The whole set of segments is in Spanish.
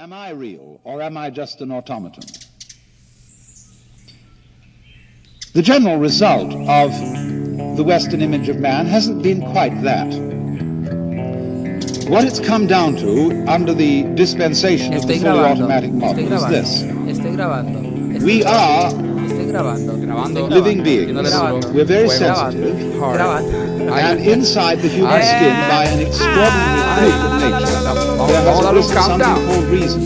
Am I real or am I just an automaton? The general result of the Western image of man hasn't been quite that. What it's come down to under the dispensation of the fully automatic Estoy model is this. Estoy. Estoy We are Estoy grabando. Grabando. Living beings. We're very sensitive. And inside the human skin, by an extraordinary fluke of nature, there has vamos a darle un arisen something called reason.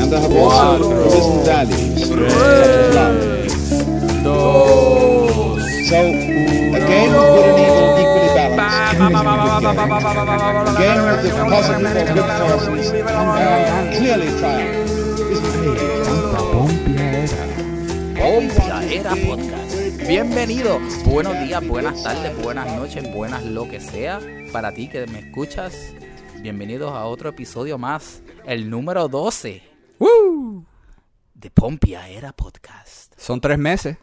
And there have also arisen values, such as love. So, a game of good and evil equally balanced. A game of the positive or good forces uh, clearly triumph. Pompia Era Podcast. Bienvenido. Buenos días, buenas tardes, buenas noches, buenas lo que sea. Para ti que me escuchas, bienvenidos a otro episodio más, el número 12 ¡Woo! de Pompia Era Podcast. Son tres meses.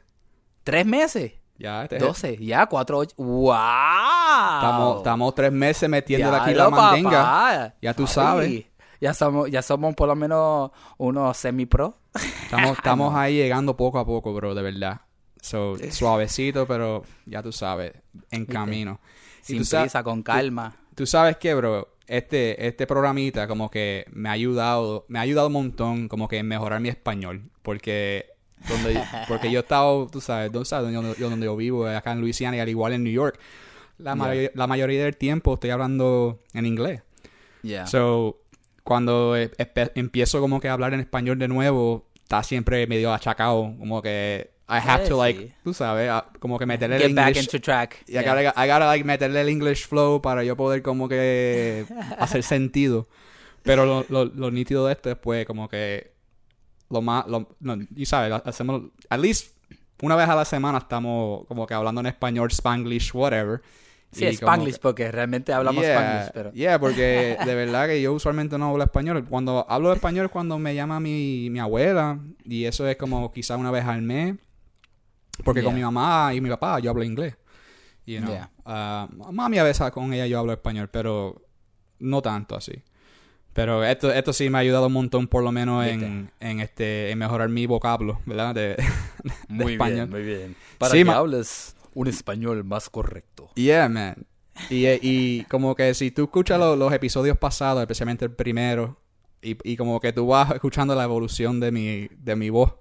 ¿Tres meses? Ya, este es- 12, ya, cuatro, ocho. ¡Wow! Estamos, estamos tres meses metiéndole aquí Diablo, la mandinga. papá. Ya tú Ay, sabes. Ya somos, ya somos por lo menos unos semi-pro. Estamos, estamos ahí llegando poco a poco, bro, de verdad. So, suavecito, pero ya tú sabes, en camino. Sin prisa, con calma. Tú sabes que, bro, este, este programita como que me ha ayudado, me ha ayudado un montón como que en mejorar mi español. Porque donde, porque yo he estado, tú sabes, ¿dónde, sabes? Donde, yo, donde yo vivo, acá en Luisiana y al igual en New York. La, mayo- la mayoría del tiempo estoy hablando en inglés. Yeah. So, cuando e- espe- empiezo como que a hablar en español de nuevo, está siempre medio achacado, como que I have Sí, to like, sí. tú sabes, como que meterle el Get back English into track. y I Yeah. gotta, I gotta, like meterle el English flow para yo poder como que hacer sentido. Pero lo, lo, lo nítido de esto es pues como que lo más, lo, no, y sabes, hacemos, at least una vez a la semana estamos como que hablando en español, spanglish, whatever. Sí, Spanglish, que- porque realmente hablamos Yeah, Spanglish, pero... yeah, porque de verdad que yo usualmente no hablo español. Cuando hablo español es cuando me llama mi, mi abuela y eso es como quizá una vez al mes. Porque con Yeah. mi mamá y mi papá yo hablo inglés. You know. Yeah. Ah, mami a veces con ella yo hablo español, pero no tanto así. Pero esto, esto sí me ha ayudado un montón, por lo menos en, en este en mejorar mi vocablo, ¿verdad? De, de Muy español. bien, muy bien. Para Sí, que hables un español más correcto. Yeah, man. Y, eh, y como que si tú escuchas lo- los episodios pasados, especialmente el primero, y, y como que tú vas escuchando la evolución de mi, de mi voz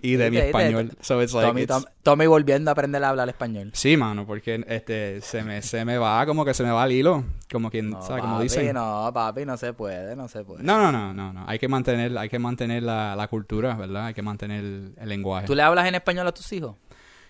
y de mi español. So it's like, Tommy, it's- Tom- Tommy volviendo a aprender a hablar español. Sí, mano, porque este se me, se me va, como que se me va el hilo. Como quien, No, ¿sabes? Como papi, dicen. no, papi, no se puede, no se puede. No, no, no, no, no. Hay que mantener, hay que mantener la, la cultura, ¿verdad? Hay que mantener el, el lenguaje. ¿Tú le hablas en español a tus hijos?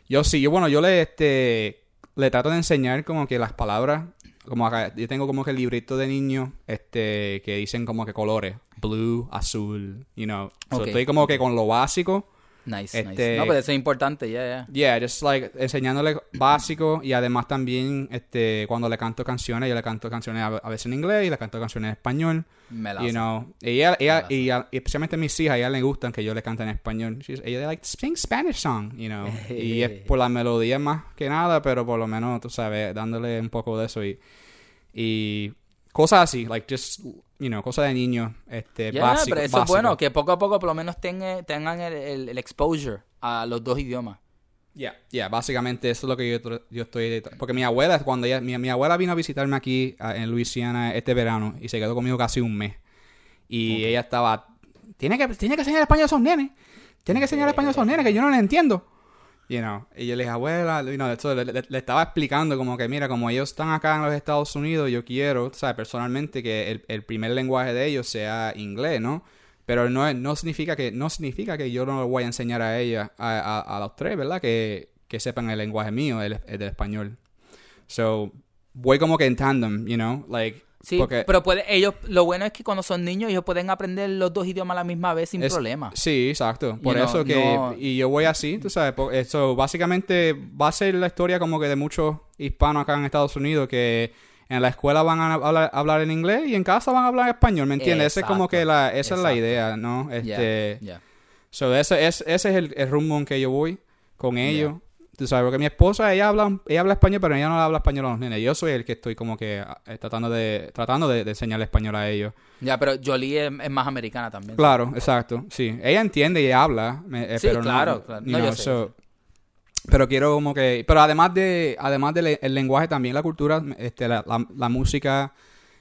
Yo sí, yo bueno, yo le este le trato de enseñar como que las palabras, como acá, yo tengo como que el librito de niños, este, que dicen como que colores, blue, azul, you know. So, estoy como que con lo básico. Nice, Este- nice. No, pero eso es importante, ya, ya. Yeah, just like enseñándole básico y además también este cuando le canto canciones, yo le canto canciones a, a veces en inglés y le canto canciones en español. Me la You know, ella, ella, y y especialmente a mis hijas, a ella le gustan que yo le cante en español. She's- ella like sing Spanish song, you know. y es por la melodía más que nada, pero por lo menos, tú sabes, dándole un poco de eso y, y cosas así, like just, you know, cosas de niños, este, Ya, básico, pero eso es básico. bueno, que poco a poco por lo menos tengan, tengan el, el- el exposure a los dos idiomas. Yeah, yeah, básicamente eso es lo que yo, yo estoy... Porque mi abuela, cuando ella... Mi, mi abuela vino a visitarme aquí ah, en Luisiana este verano y se quedó conmigo casi un mes. Y ella estaba... Tiene que, tiene que enseñar español a esos nenes. Tiene que enseñar español a esos nenes que yo no le entiendo. You know, y yo le dije, abuela, you know, esto le, le- le estaba explicando como que, mira, como ellos están acá en los Estados Unidos, yo quiero, sabes, personalmente que el, el primer lenguaje de ellos sea inglés, ¿no? Pero no, no significa que no significa que yo no le voy a enseñar a ella, a, a- a los tres, ¿verdad? Que, que sepan el lenguaje mío, el, el del español. So, voy como que en tandem, you know, like... Sí, porque pero puede, ellos, lo bueno es que cuando son niños ellos pueden aprender los dos idiomas a la misma vez sin es- problema. Sí, exacto. Por You know, eso que... no- Y yo voy así, tú sabes. Eso básicamente va a ser la historia como que de muchos hispanos acá en Estados Unidos que en la escuela van a hablar, hablar en inglés y en casa van a hablar español, ¿me entiendes? Ese es como que la... Esa es la idea, ¿no? Este... ya. So, ese, es, ese es el, el rumbo en que yo voy con ellos. Tú sabes, porque mi esposa, ella habla, ella habla español, pero ella no habla español a los nenes. Yo soy el que estoy como que eh, tratando de tratando de, de enseñarle español a ellos. Ya, pero Jolie es, es más americana también. Claro, exacto, sí. Ella entiende y habla, eh, Sí, pero no- claro, claro. No, yo sé, so- pero quiero como que, pero además de, además del el lenguaje también la cultura, este, la, la, la música,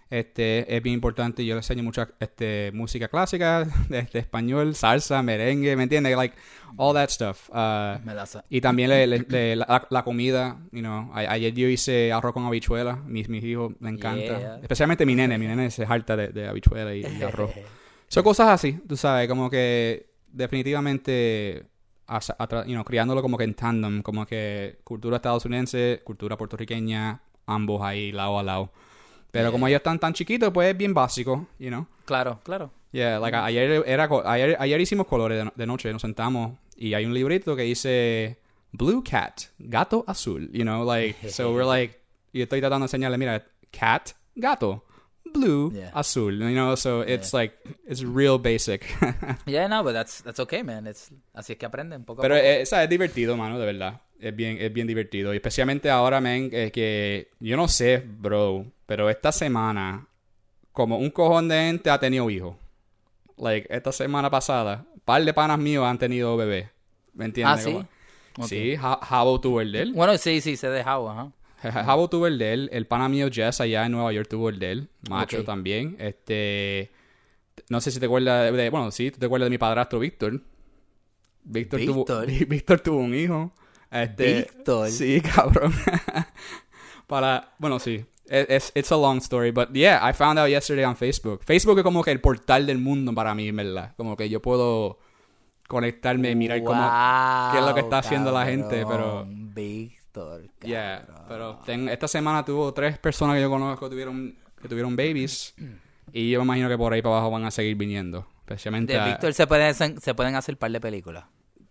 este, es bien importante. Yo le enseño mucha, este, música clásica, este, español, salsa, merengue, ¿me entiendes? Like all that stuff. Uh, y también le- le- le- la, la comida, you know. A- ayer yo hice arroz con habichuela, mis, mis hijos me encanta. Yeah. Especialmente mi nene, mi nene se harta de, de habichuela y, y arroz. Son cosas así, tú sabes, como que definitivamente you know, criándolo como que en tandem, como que cultura estadounidense, cultura puertorriqueña, ambos ahí lado a lado. Pero como ellos están tan chiquitos, pues es bien básico, you know. Claro, claro. Yeah, like ayer era ayer, ayer hicimos colores de, no- de noche, nos sentamos y hay un librito que dice Blue Cat, gato azul, you know, like so we're like y estoy tratando de enseñarle, mira, cat, gato, blue, Yeah. azul, you know, so it's like it's real basic. Yeah, no, but that's, that's okay, man. It's, así es que aprenden poco a Pero poco. ¿sabes? es divertido, mano, de verdad. Es bien, es bien divertido. Y especialmente ahora, men, eh, que yo no sé, bro, pero esta semana, como un cojón de gente ha tenido hijos. Like, esta semana pasada, un par de panas míos han tenido bebé. ¿Me ah, entiendes? sí. Como- Ok. Sí, Ja- Jabo tuvo el de él. Bueno, sí, sí, se dejaba, ajá. Ja- Jabo tuvo el de él. El pana mío Jess allá en Nueva York tuvo el de él. Macho también. Este. No sé si te acuerdas de. Bueno, sí, tú te acuerdas de mi padrastro Víctor. Víctor tuvo. Víctor. Víctor tuvo un hijo. Este, Víctor. Sí, cabrón. Para. Bueno, sí. Es, es- it's a long story, but yeah, I found out yesterday on Facebook. Facebook es como que el portal del mundo para mí, ¿verdad? Como que yo puedo conectarme y mirar cómo. qué es lo que está haciendo la gente, pero- cabrón. Víctor, Yeah, cabrón. pero ten- esta semana tuvo tres personas que yo conozco que tuvieron, que tuvieron babies. Y yo me imagino que por ahí para abajo van a seguir viniendo. Especialmente. De a- Víctor se pueden, hacer- se pueden hacer un par de películas.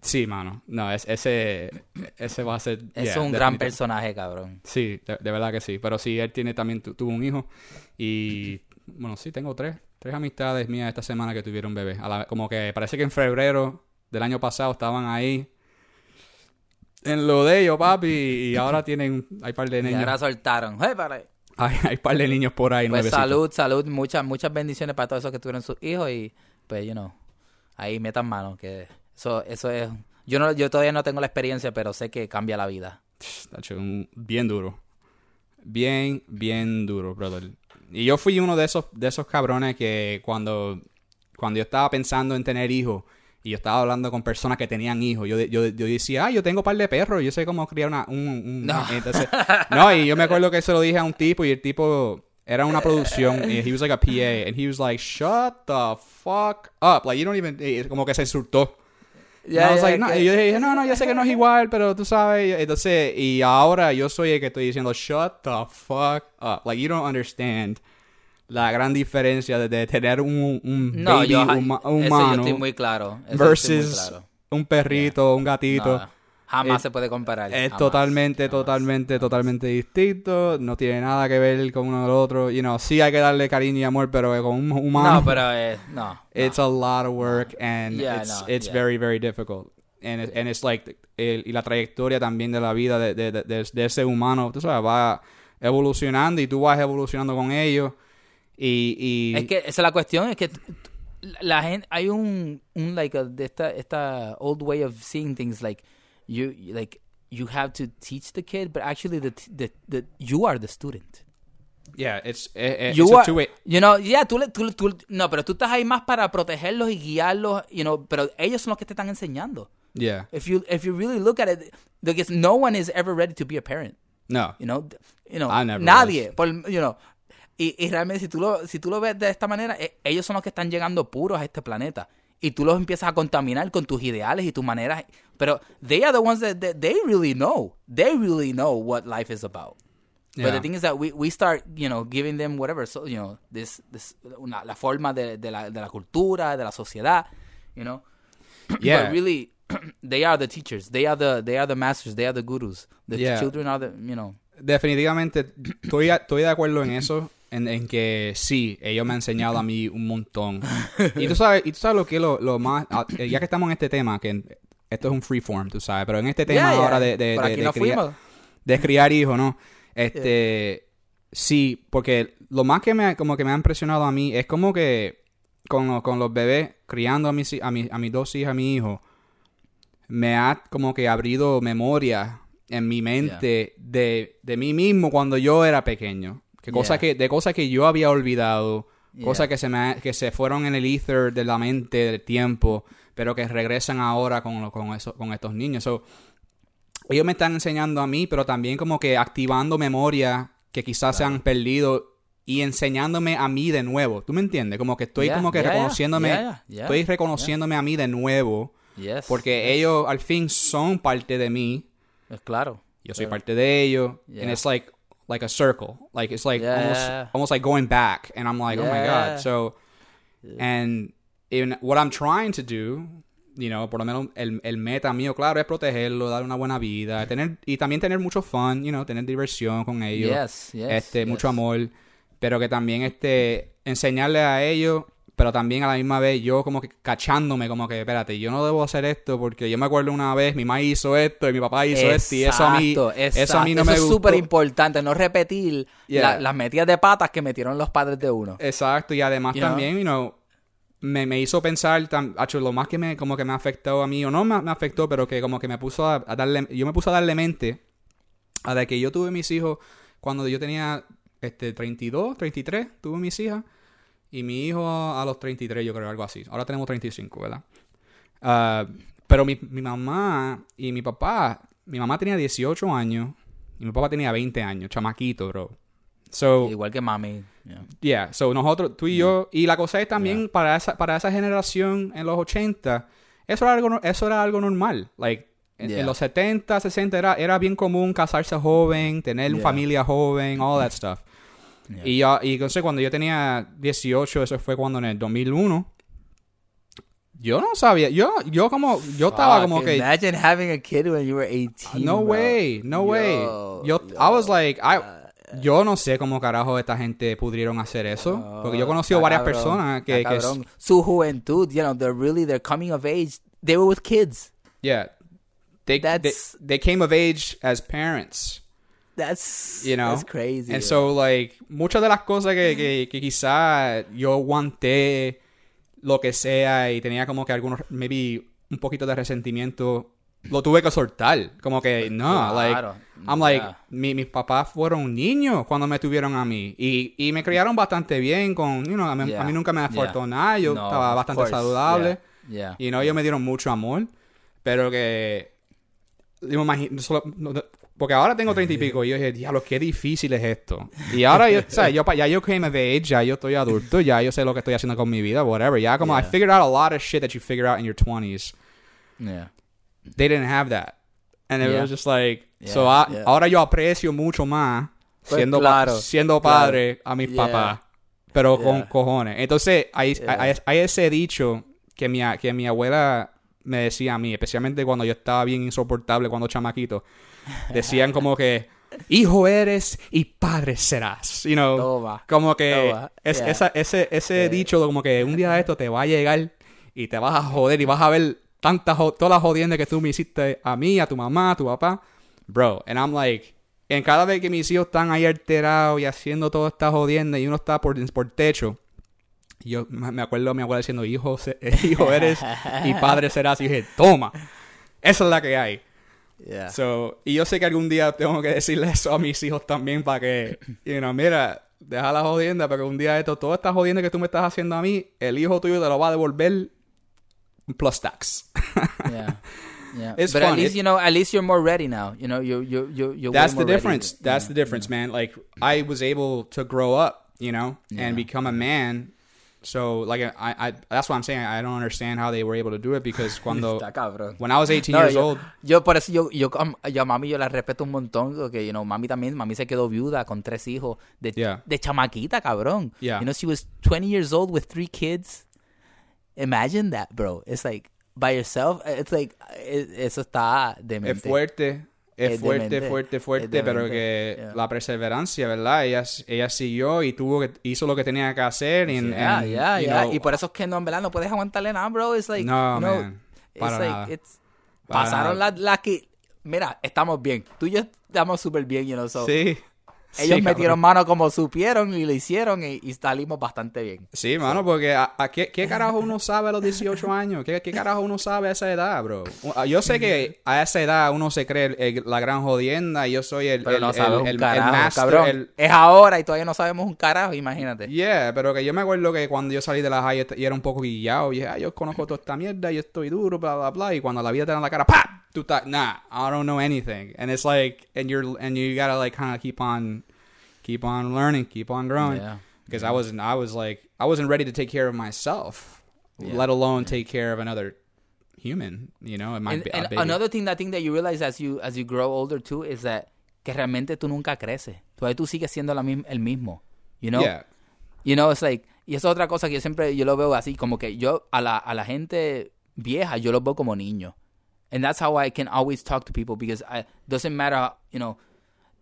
Sí, mano. No, es, ese, ese va a ser. Es yeah, un gran personaje, cabrón. Sí, de, de verdad que sí. Pero sí, él tiene también tu- tuvo un hijo. Y bueno, sí, tengo tres. Tres amistades mías esta semana que tuvieron bebé. A la- como que parece que en febrero del año pasado estaban ahí. En lo de ellos, papi. Y ahora tienen. Hay par de Y niños. ahora soltaron. ¡Hey, para ahí! Hay, hay par de niños por ahí. Pues salud, salud. Muchas, muchas bendiciones para todos esos que tuvieron sus hijos y pues, you know, ahí metan mano que eso, eso es... Yo no, yo todavía no tengo la experiencia, pero sé que cambia la vida. Bien duro. Bien, bien duro, brother. Y yo fui uno de esos, de esos cabrones que cuando, cuando yo estaba pensando en tener hijos y yo estaba hablando con personas que tenían hijos, yo, yo, yo decía, ah, yo tengo un par de perros, yo sé cómo criar una, un, un- No. Entonces, no, y yo me acuerdo que se lo dije a un tipo y el tipo era una producción y he was like a PA and he was like, shut the fuck up. Like, you don't even, y como que se insultó. Ya, No, I was ya, like, no, que- y yo dije, no, no, yo sé que no es igual, pero tú sabes. Entonces, y ahora yo soy el que estoy diciendo, shut the fuck up. Like, you don't understand la gran diferencia de, de tener un, un No, baby yo, huma- eso humano yo estoy muy claro. Eso yo estoy versus muy claro. un perrito, un gatito. No, jamás Es- se puede comparar. Es jamás, totalmente, jamás. totalmente, totalmente distinto. No tiene nada que ver con uno del otro. You know, sí hay que darle cariño y amor, pero con un humano. No, pero eh, no. it's a lot of work and Yeah, it's no, it's yeah. very very difficult and it- and it's like el- y la trayectoria también de la vida de, de, de, de- ese humano tú sabes va evolucionando y tú vas evolucionando con ellos y, y Es que esa es la cuestión, es que la gente hay un un like a- de esta esta old way of seeing things like you like you have to teach the kid, but actually the the, the you are the student. yeah it's, eh, eh, You it's a are, two-way- you know, yeah, tú, tú, tú- no, pero tú estás ahí más para protegerlos y guiarlos, you know, pero ellos son los que te están enseñando. yeah If you if you really look at it, because no one is ever ready to be a parent. no You know, you know, I never nadie, por, you know, y, y realmente si tú lo si tú lo ves de esta manera, eh, ellos son los que están llegando puros a este planeta y tú los empiezas a contaminar con tus ideales y tus maneras, pero they are the ones that, that they really know. They really know what life is about. But the thing is that we, we start, you know, giving them whatever, so, you know, this, this, una, la forma de, de, la, de la cultura, de la sociedad, you know. Yeah. But really, they are the teachers. They are the, they are the masters. They are the gurus. The Yeah. children are the, you know. definitivamente estoy, estoy de acuerdo en eso en, en que sí ellos me han enseñado a mí un montón y tú sabes y tú sabes lo que es lo, lo más ah, eh, ya que estamos en este tema que esto es un freeform, tú sabes, pero en este tema Yeah, yeah. ahora de, de, de- criar- fuimos. de criar hijos, ¿no? Este, sí, porque lo más que me, como que me ha impresionado a mí es como que con, los- con los bebés, criando a mis, a, mi- a mis dos hijas, a mi hijo, me ha como que abrido memoria en mi mente de, de mí mismo cuando yo era pequeño. Que cosas que, de cosas que yo había olvidado, Yeah. cosas que se, me, que se fueron en el ether de la mente, del tiempo, pero que regresan ahora con, con, eso, con estos niños. So, ellos me están enseñando a mí, pero también como que activando memorias que quizás se han perdido y enseñándome a mí de nuevo. ¿Tú me entiendes? Como que estoy Yeah, como que yeah, reconociéndome, yeah, estoy reconociéndome a mí de nuevo, Yes. porque ellos al fin son parte de mí, Es claro. yo soy parte de ellos, and it's like like a circle, like it's like almost almost like going back, and I'm like, oh my god, so and in what I'm trying to do, you know, por lo menos el, el meta mío, claro, es protegerlo, darle una buena vida, tener y también tener mucho fun, you know, tener diversión con ellos, Yes, yes, este, yes. mucho amor, pero que también este enseñarle a ellos, pero también a la misma vez yo como que cachándome, como que espérate, yo no debo hacer esto porque yo me acuerdo una vez mi mamá hizo esto y mi papá hizo esto y eso a mí, Exacto, eso a mí no exacto. me es súper importante, no repetir Yeah. la- las metidas de patas que metieron los padres de uno. Exacto, y además You know? también, you know, me, me hizo pensar, tam- acho, lo más que me, como que me afectó a mí, o no me, afectó, pero que como que me puso a, darle, yo me puse a darle mente a que yo tuve mis hijos cuando yo tenía este 32, 33, tuve mis hijas, y mi hijo a los 33, yo creo, algo así. Ahora tenemos 35, ¿verdad? Ah, pero mi, mi mamá y mi papá, mi mamá tenía 18 años, y mi papá tenía 20 años, chamaquito, bro. So, Igual que mami. yeah. Yeah, so nosotros, tú y yo, y la cosa es también para esa para esa generación en los 80, eso era algo eso era algo normal, like en, en Yeah. los 70, 60 era era bien común casarse joven, tener una Yeah. familia joven, all that stuff. Yeah. Y yo, y entonces cuando yo tenía 18, eso fue cuando en el 2001 yo no sabía, yo yo como yo estaba como Fuck, que Imagine having a kid when you were 18. no bro. way, no way. Yo, Yo, I was like, I, yo no sé cómo carajo esta gente pudieron hacer eso. porque yo he conocido varias cabrón, personas que, que. Su juventud, you know, they're really, they're coming of age. They were with kids. yeah, they, they they came of age as parents. That's, You know? that's crazy. And so, like, muchas de las cosas que, que, que quizá yo aguanté lo que sea y tenía como que algunos, maybe un poquito de resentimiento, lo tuve que soltar. Como que, no, Claro, like, I'm like, yeah. mi- mis papás fueron niños cuando me tuvieron a mí. Y, y me criaron bastante bien con, you know, a mí, Yeah, a mí nunca me faltó yeah. nada, yo No, estaba bastante course, saludable. Yeah. Y no, ellos me dieron mucho amor, pero que... Yo imagino, solo- no- porque ahora tengo treinta y pico y yo dije, diablo, qué difícil es esto. Y ahora yo, o sea, yo, ya yo came of age, ya yo estoy adulto, ya yo sé lo que estoy haciendo con mi vida, whatever. Ya como I figured out a lot of shit that you figure out in your 20s. Yeah. They didn't have that. And it Yeah. was just like, Yeah, so I- yeah. ahora yo aprecio mucho más Pues siendo, pa- claro. padre a mis papás. Pero con cojones. Entonces, hay, hay, hay ese dicho que mi, que mi abuela me decía a mí, especialmente cuando yo estaba bien insoportable cuando chamaquito. Decían como que, hijo eres y padre serás. You know, Toma. como que Toma. es- esa- ese, ese dicho como que un día de esto te va a llegar y te vas a joder y vas a ver tantas jo- todas las jodiendas que tú me hiciste a mí, a tu mamá, a tu papá. Bro, and I'm like, en cada vez que mis hijos están ahí alterados y haciendo toda esta jodienda y uno está por, por techo, yo me acuerdo a mi abuela diciendo, hijo, se- hijo eres y padre serás. Y dije, toma, esa es la que hay. Yeah. So, y yo sé que algún día tengo que decirle eso a mis hijos también para que, you know, mira, deja la jodienda, porque un día esto, toda esta jodienda que tú me estás haciendo a mí, el hijo tuyo te lo va a devolver plus tax. yeah. Yeah. It's but at least It- you know, at least you're more ready now. You know, you you you you're That's the ready. difference. That's Yeah. the difference, man. Like I was able to grow up, you know, Yeah. and become a man. So, like, I, I, that's what I'm saying. I don't understand how they were able to do it because cuando, when I was 18 No, years yo, old, yo por eso yo, yo, um, yo a mami yo la respeto un montón porque you know, mami también mami se quedó viuda con tres hijos de, Yeah. de chamaquita cabrón Yeah. you know she was 20 years old with three kids imagine that bro it's like by yourself it's like it- eso está es demente fuerte, es, Es fuerte, demente. fuerte, Es fuerte, pero que Yeah. la perseverancia, ¿verdad? Ella, ella siguió y tuvo que, hizo lo que tenía que hacer. Y, yeah, and, yeah, you yeah. know, y por eso es que no en verdad no puedes aguantarle nada bro it's like No, know, man, para it's like nada. it's Para Pasaron las las que... Mira, estamos bien. Tú y yo estamos súper bien, you know, so- Sí. Ellos Sí, metieron cabrón. mano como supieron y lo hicieron y, y salimos bastante bien. Sí, mano, porque a, a ¿qué, qué carajo uno sabe a los 18 años? ¿Qué, qué carajo uno sabe a esa edad, bro? Yo sé que a esa edad uno se cree el- el- la gran jodienda y yo soy el, Pero el, no el- sabes el- un el carajo, master, cabrón. el- Es ahora y todavía no sabemos un carajo, imagínate. Yeah, pero que yo me acuerdo que cuando yo salí de la high y era un poco guillado, y dije, ah, yo conozco toda esta mierda, yo estoy duro, bla, bla, bla, y cuando la vida te da en la cara, ¡pap! Estás, nah, I don't know anything. And it's like, and you're, and you gotta like kind of keep on, keep on learning, keep on growing. Yeah. Because I wasn't, I was like, I wasn't ready to take care of myself, Yeah. let alone take care of another human, you know, and my, And, a and another thing that thing that you realize as you as you grow older too is that que realmente tú nunca creces. Todavía tú sigues siendo la misma, el mismo. You know? Yeah. You know, it's like, y eso es otra cosa que yo siempre, yo lo veo así, como que yo, a la, a la gente vieja, yo los veo como niños. And that's how I can always talk to people because I, doesn't matter, you know,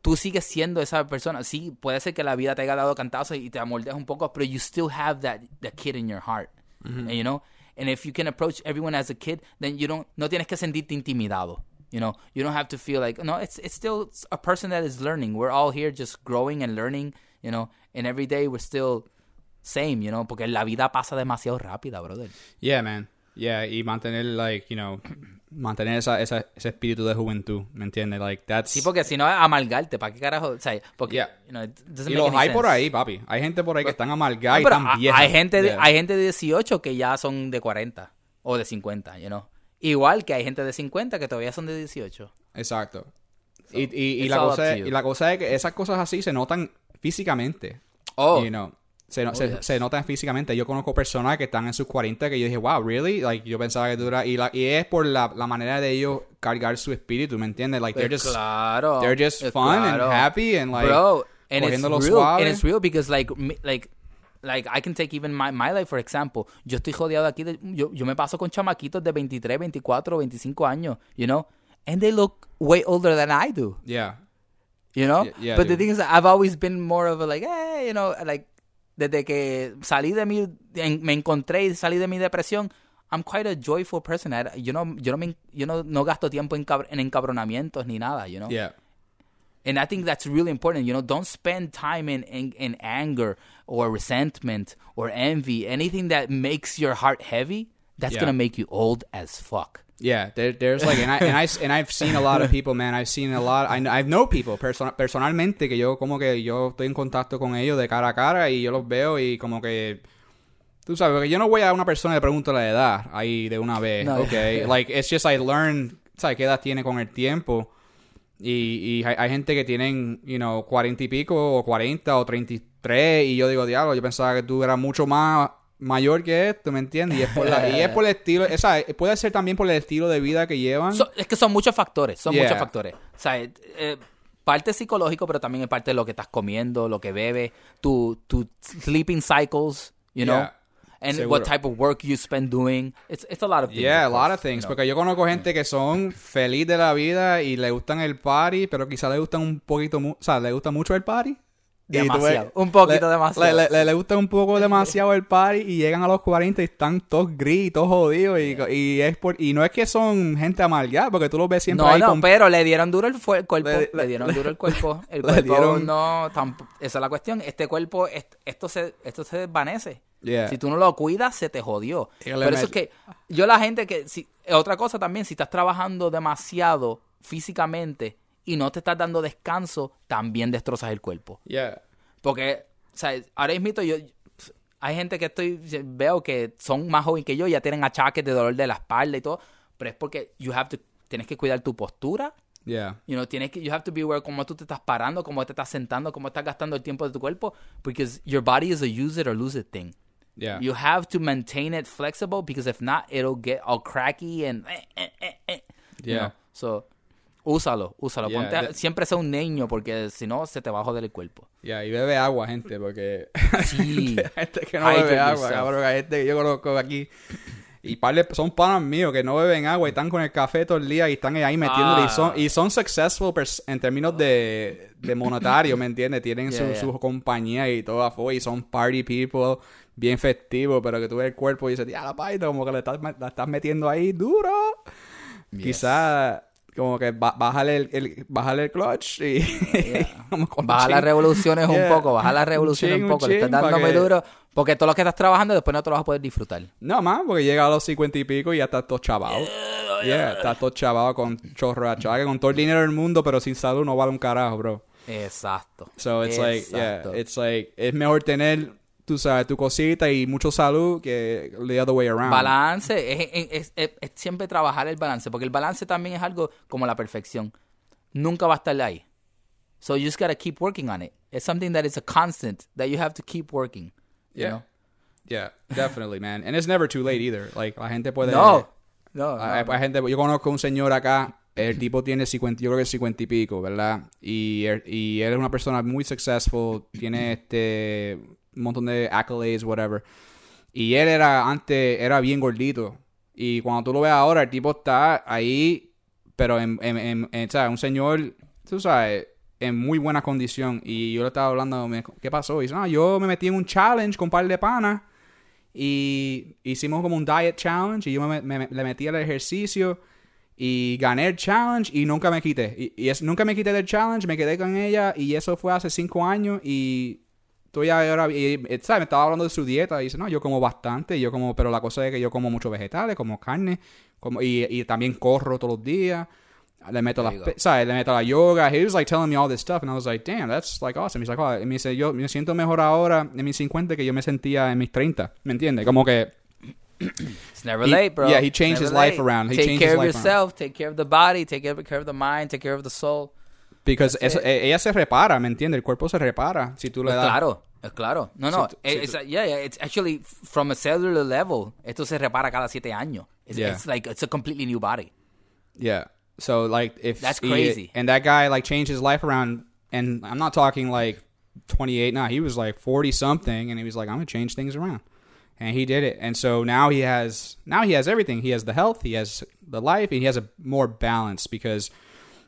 tú sigues siendo esa persona. Sí, puede ser que la vida te haya dado cantazos y te amoldeas un poco, pero you still have that, that kid in your heart. Mm-hmm. And, you know, and if you can approach everyone as a kid, then you don't, no tienes que sentirte intimidado. You know, you don't have to feel like, no, it's, it's still a person that is learning. We're all here just growing and learning, you know, and every day we're still same, you know, porque la vida pasa demasiado rápida, brother. Yeah, man. Yeah, y mantener, like, you know, mantener esa, esa, ese espíritu de juventud, ¿me entiendes? Like, that's... Sí, porque si no es amargarte, ¿para qué carajo? O sea, porque, Yeah. you know, Y los hay por ahí, papi. Hay gente por ahí que están No, amargadas y pero están viejas. hay gente Yeah. hay gente de 18 que ya son de 40 o de 50, you know. Igual que hay gente de 50 que todavía son de 18. Exacto. Y, y, y la cosa y la cosa es que esas cosas así se notan físicamente. Oh, You know, se, no- Oh, se, yes. se notan físicamente. Yo conozco personas que están en sus 40 que yo dije, wow, really? Like, yo pensaba que dura... Y, la, y es por la, la manera de ellos cargar su espíritu, ¿me entiendes? Like, they're pues just... claro. They're just fun claro. and happy and like... bro and it's real suave. and it's real because like like like I can take even my, my life for example yo estoy jodeado aquí de- yo, yo me paso con chamaquitos de 23 24 25 años you know and they look way older than I do Yeah. you know Yeah, yeah, but the thing is I've always been more of a like hey you know like desde que salí de mi en- me encontré y salí de mi depresión I'm quite a joyful person I- yo no yo no me, yo no, no gasto tiempo en, en encabronamientos ni nada you know Yeah. and I think that's really important. You know, don't spend time in, in, in anger or resentment or envy. Anything that makes your heart heavy, that's Yeah. gonna make you old as fuck. Yeah, there, there's like, and I, and I, and I've seen a lot of people, man. I've seen a lot. I, I've know people person, personalmente que yo como que yo estoy en contacto con ellos de cara a cara y yo los veo y como que tú sabes, porque yo no voy a una persona y le pregunto la edad ahí de una vez, No, okay. yeah. Like it's just I learn, sabes qué edad tiene con el tiempo y, y hay, hay gente que tienen, you know, cuarenta y pico o cuarenta o treinta y tres y yo digo diablo, yo pensaba que tú eras mucho más mayor que esto, ¿me entiendes? Y es por, la- y es por el estilo, o sea, puede ser también por el estilo de vida que llevan. So- es que son muchos factores, son Yeah. muchos factores. O sea, eh, eh, parte psicológico, pero también es parte de lo que estás comiendo, lo que bebes, tu, tu sleeping cycles, you know, Yeah. and Seguro. what type of work you spend doing. It's, it's a lot of things. Yeah, a lot of things. you know. Porque yo conozco gente que son feliz de la vida y le gustan el party, pero quizá le gustan un poquito, o sea, le gusta mucho el party. Demasiado, ves- un poquito le- demasiado. Le, le, le gusta un poco demasiado el party y llegan a los 40 y están todos gris, todos jodidos. Y, y, es por, y no es que son gente amargada, porque tú los ves siempre No, ahí no, con... pero le dieron duro el, el cuerpo. Le- dieron duro el cuerpo. El cuerpo dieron- no. esa es la cuestión. Este cuerpo, est- esto se, esto se desvanece. Yeah. Si tú no lo cuidas, se te jodió. Por eso es que yo, la gente que. Si, otra cosa también, si estás trabajando demasiado físicamente y no te estás dando descanso, también destrozas el cuerpo. Yeah. Porque, o sea, ahora mismo yo, hay gente que estoy, veo que son más jóvenes que yo, ya tienen achaques de dolor de la espalda y todo, pero es porque you have to, tienes que cuidar tu postura, Yeah. you know, tienes que, you have to be aware cómo tú te estás parando, cómo te estás sentando, cómo estás gastando el tiempo de tu cuerpo, because your body is a use it or lose it thing. Yeah. You have to maintain it flexible because if not, it'll get all cracky and eh, eh, eh, eh, you Yeah. know. So, úsalo, úsalo. Yeah, Ponte a- siempre sea un niño porque si no, se te va a joder el cuerpo. Yeah, y bebe agua, gente, porque... Sí. hay gente que no bebe agua, cabrón. Hay gente que yo conozco aquí. Y par de- son panas míos que no beben agua y están con el café todo el día y están ahí metiéndole. Ah. Y, son, y son successful en términos de, de monetario, ¿me entiendes? Tienen su, Yeah, yeah. su compañía y todo afuera y son party people bien festivos, pero que tú ves el cuerpo y dices, ya la paita, como que le estás, la estás metiendo ahí duro. Yes. Quizá como que bájale el, el, bájale el clutch y... como con Baja las revoluciones un Yeah. poco, baja las revoluciones chin, un poco. un Le estás dando muy que- duro. Porque todo lo que estás trabajando después no te lo vas a poder disfrutar. No, más, porque llega a los cincuenta y pico y ya está todo chavado. Yeah, está todo chavado con chorro de chaval, con todo el dinero del mundo, pero sin salud no vale un carajo, bro. Exacto. So it's like, yeah, Exacto. it's like, es mejor tener, tú sabes, tu cosita y mucho salud que the other way around. Balance, es, es- es- siempre trabajar el balance, porque el balance también es algo como la perfección. Nunca va a estar ahí. So you just gotta keep working on it. It's something that is a constant that you have to keep working. you Yeah. know? Yeah, definitely, man. And it's never too late either. Like, la gente puede... No, no, hay gente, yo conozco un señor acá, el tipo tiene 50, yo creo que 50 y pico, ¿verdad? Y, él- y él es una persona muy successful, tiene este un montón de accolades, whatever. Y él era antes, era bien gordito. Y cuando tú lo ves ahora, el tipo está ahí, pero en, en, en- ¿sabes? Un señor, tú sabes, en muy buena condición. Y yo le estaba hablando, ¿qué pasó? Y dice, no, yo me metí en un challenge con un par de panas y hicimos como un diet challenge y yo me, le metí al ejercicio y gané el challenge y nunca me quité. Y, y nunca me quité del challenge, me quedé con ella y eso fue hace cinco años y estoy ahora, y, y, ¿sabes? Me estaba hablando de su dieta y dice, no, yo como bastante, yo como, pero la cosa es que yo como muchos vegetales, como carne, como, y, y también corro todos los días. Le meto la, There you go. ¿sabes? Le meto la yoga. He was like telling me all this stuff and I was like, damn, that's like awesome. He's like, oh, me dice, yo me siento mejor ahora en mis 50 que yo me sentía en mis 30. ¿Me entiendes? Como que It's never He- late, bro. yeah, he changed his life late. around. He take care of life yourself, take care of the body, take care of the mind, take care of the soul. Because eso, it. e- ella se repara, ¿me entiendes? El cuerpo se repara. Si tú le das... claro, claro. No, no, eh, si it's, yeah, yeah, it's actually from a cellular level. Esto se repara cada siete años. It's, Yeah. it's like it's a completely new body. Yeah. So, like, if... That's he- crazy. and that guy, like, changed his life around. And I'm not talking, like, 28. No, he was, like, 40-something. And he was like, I'm going to change things around. And he did it. And so now he has... Now he has everything. He has the health. He has the life. And he has a more balance. Because,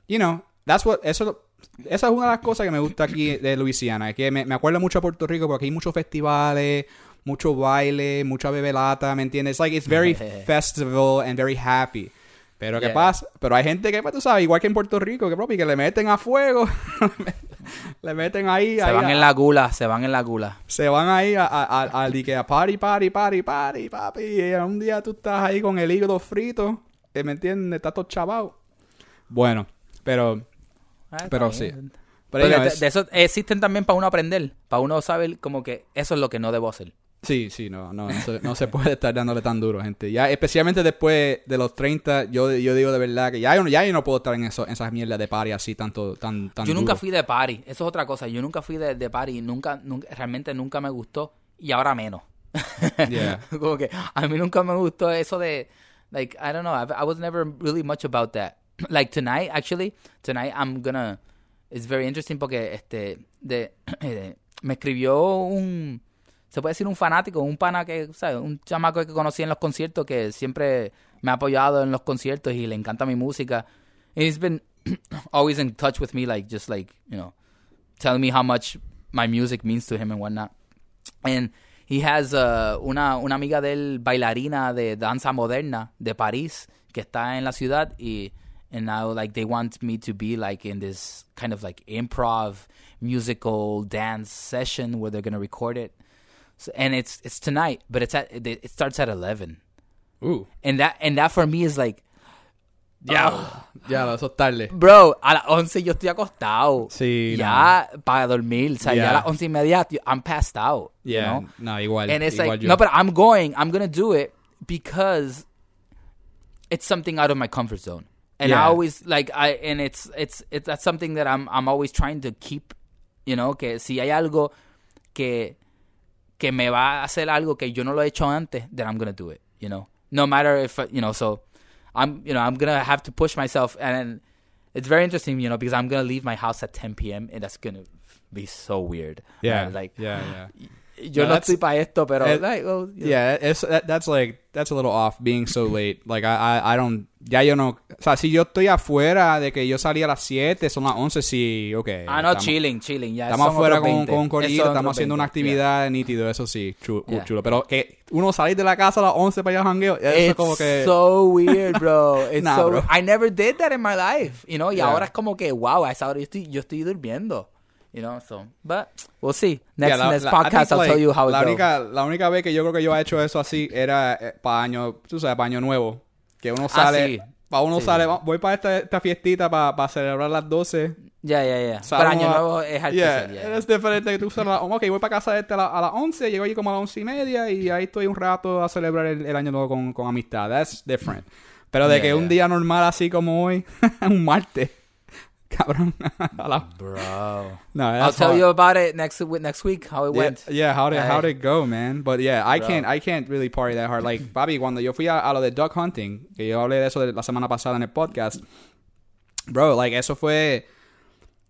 you know, that's what... Eso, esa es una de las cosas que me gusta aquí de Luisiana. Que me, me acuerda mucho a Puerto Rico porque hay muchos festivales, mucho baile, mucha bebelata, ¿me entiendes? It's like, it's very festival and very happy. Pero ¿qué Yeah. pasa? Pero hay gente que, pues, tú sabes, igual que en Puerto Rico, que, papi, que le meten a fuego. le meten ahí. Se ahí van a- en la gula, se van en la gula. se van ahí a, a, a, a party, party, party, party, papi. Y un día tú estás ahí con el hígado frito. eh, ¿Me entiendes? Estás todo chavado. Bueno, pero... Ah, Pero sí. Pero, Pero de, de eso existen también para uno aprender, para uno saber como que eso es lo que no debo hacer. Sí, sí, no, no, no se, no se puede estar dándole tan duro, gente. Ya, especialmente después de los 30, yo, yo digo de verdad que ya, yo no- ya yo no puedo estar en, eso, en esas mierdas de party así tanto, tan, tan Yo nunca duro. fui de party, eso es otra cosa. Yo nunca fui de, de party, nunca, nunca, realmente nunca me gustó y ahora menos. Yeah. como que a mí nunca me gustó eso de, like, I don't know, I, I was never really much about that. like tonight, actually, tonight I'm gonna, it's very interesting porque este, eh, me escribió un, se puede decir un fanático, un pana que, ¿sabes? Un chamaco que conocí en los conciertos que siempre me ha apoyado en los conciertos y le encanta mi música. And he's been always in touch with me, like, just like, you know, telling me how much my music means to him and whatnot. And he has uh, una, una amiga de él, bailarina de danza moderna de París, que está en la ciudad y and now like they want me to be like in this kind of like improv musical dance session where they're gonna record it. So, and it's it's tonight, but it's at it, starts at eleven, Uh, and that and that for me is like, ya, ya, eso es tarde. bro, a las once yo estoy acostado, Sí, ya para dormir, o sea, ya Yeah. a las once y media I'm passed out, you Yeah, know? no, igual. and it's igual like yo. no but i'm going i'm gonna do it because it's something out of my comfort zone and i always like i and it's it's it's that's something that i'm i'm always trying to keep you know que si hay algo que que me va a hacer algo que yo no lo he hecho antes then i'm gonna do it you know no matter if you know so i'm you know i'm gonna have to push myself and it's very interesting you know because i'm gonna leave my house at 10 p.m and that's gonna be so weird Yeah, man. like yeah, yeah. Yo No, no that's- estoy para esto, pero it- like, well, you know. Yeah, it's, that, that's like, that's a little off being so late. Like, I, I, I don't, ya yo no, o sea, si yo estoy afuera de que yo salí a las 7, son las 11, sí, ok. Ah, no, estamos- chilling, chilling. Ya, Estamos son afuera con, 20. con un corillito, estamos haciendo una 20, actividad nítido, eso sí, chulo, Yeah. chulo. Pero que uno salir de la casa a las 11 para ir a jangueo, eso yeah. es It's como que... so weird, bro. It's Nah, so bro. I never did that in my life, you know. Y Yeah. ahora es como que, wow, a esa hora yo estoy, yo estoy durmiendo, you know. So, but we'll see. Next, Yeah, la- next la- podcast, think, I'll like, tell you how it la goes. única, la única vez que yo creo que yo he hecho eso así era para año, tú sabes, para año nuevo. Que uno sale, Ah, sí. para uno Sí. sale, voy para esta, esta fiestita para celebrar las 12. Ya, ya, ya. Pero año nuevo es Yeah, artificial, yeah. es diferente que tú la- ok, voy para casa de este a, la- a las 11, llego allí como a las 11 y media y ahí estoy un rato a celebrar el, el año nuevo con, con amistad. That's different. Pero de Yeah, que un yeah. día normal así como hoy, un martes, cabrón. a la- Bro. no, I'll tell hard. you about it next next week how it Yeah, went. yeah, how did how did it go, man? But yeah, I Bro. can't I can't really party that hard. Like, Bobby, cuando yo fui a, a lo de duck hunting, que yo hablé de eso de la semana pasada en el podcast, bro, like eso fue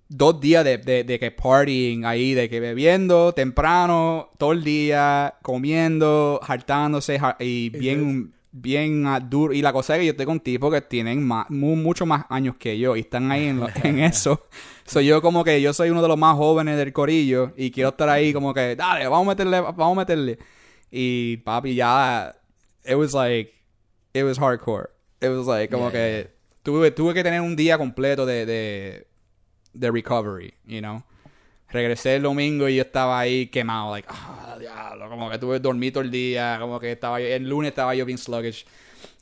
dos días de, de, de que partying ahí, de que bebiendo temprano, todo el día, comiendo, hartándose y bien, bien ah, duro. Y la cosa es que yo estoy con tipos que tienen más, mu- mucho más años que yo y están ahí en, lo- en eso. Soy yo como que yo soy uno de los más jóvenes del corillo y quiero estar ahí como que, dale, vamos a meterle, vamos a meterle. Y papi, ya, it was like, it was hardcore. It was like, como Yeah, que tuve, tuve que tener un día completo de, de, de recovery, you know. Regresé el domingo y yo estaba ahí quemado, like, ah, diablo, como que tuve dormir todo el día, como que estaba yo, el lunes estaba yo bien sluggish.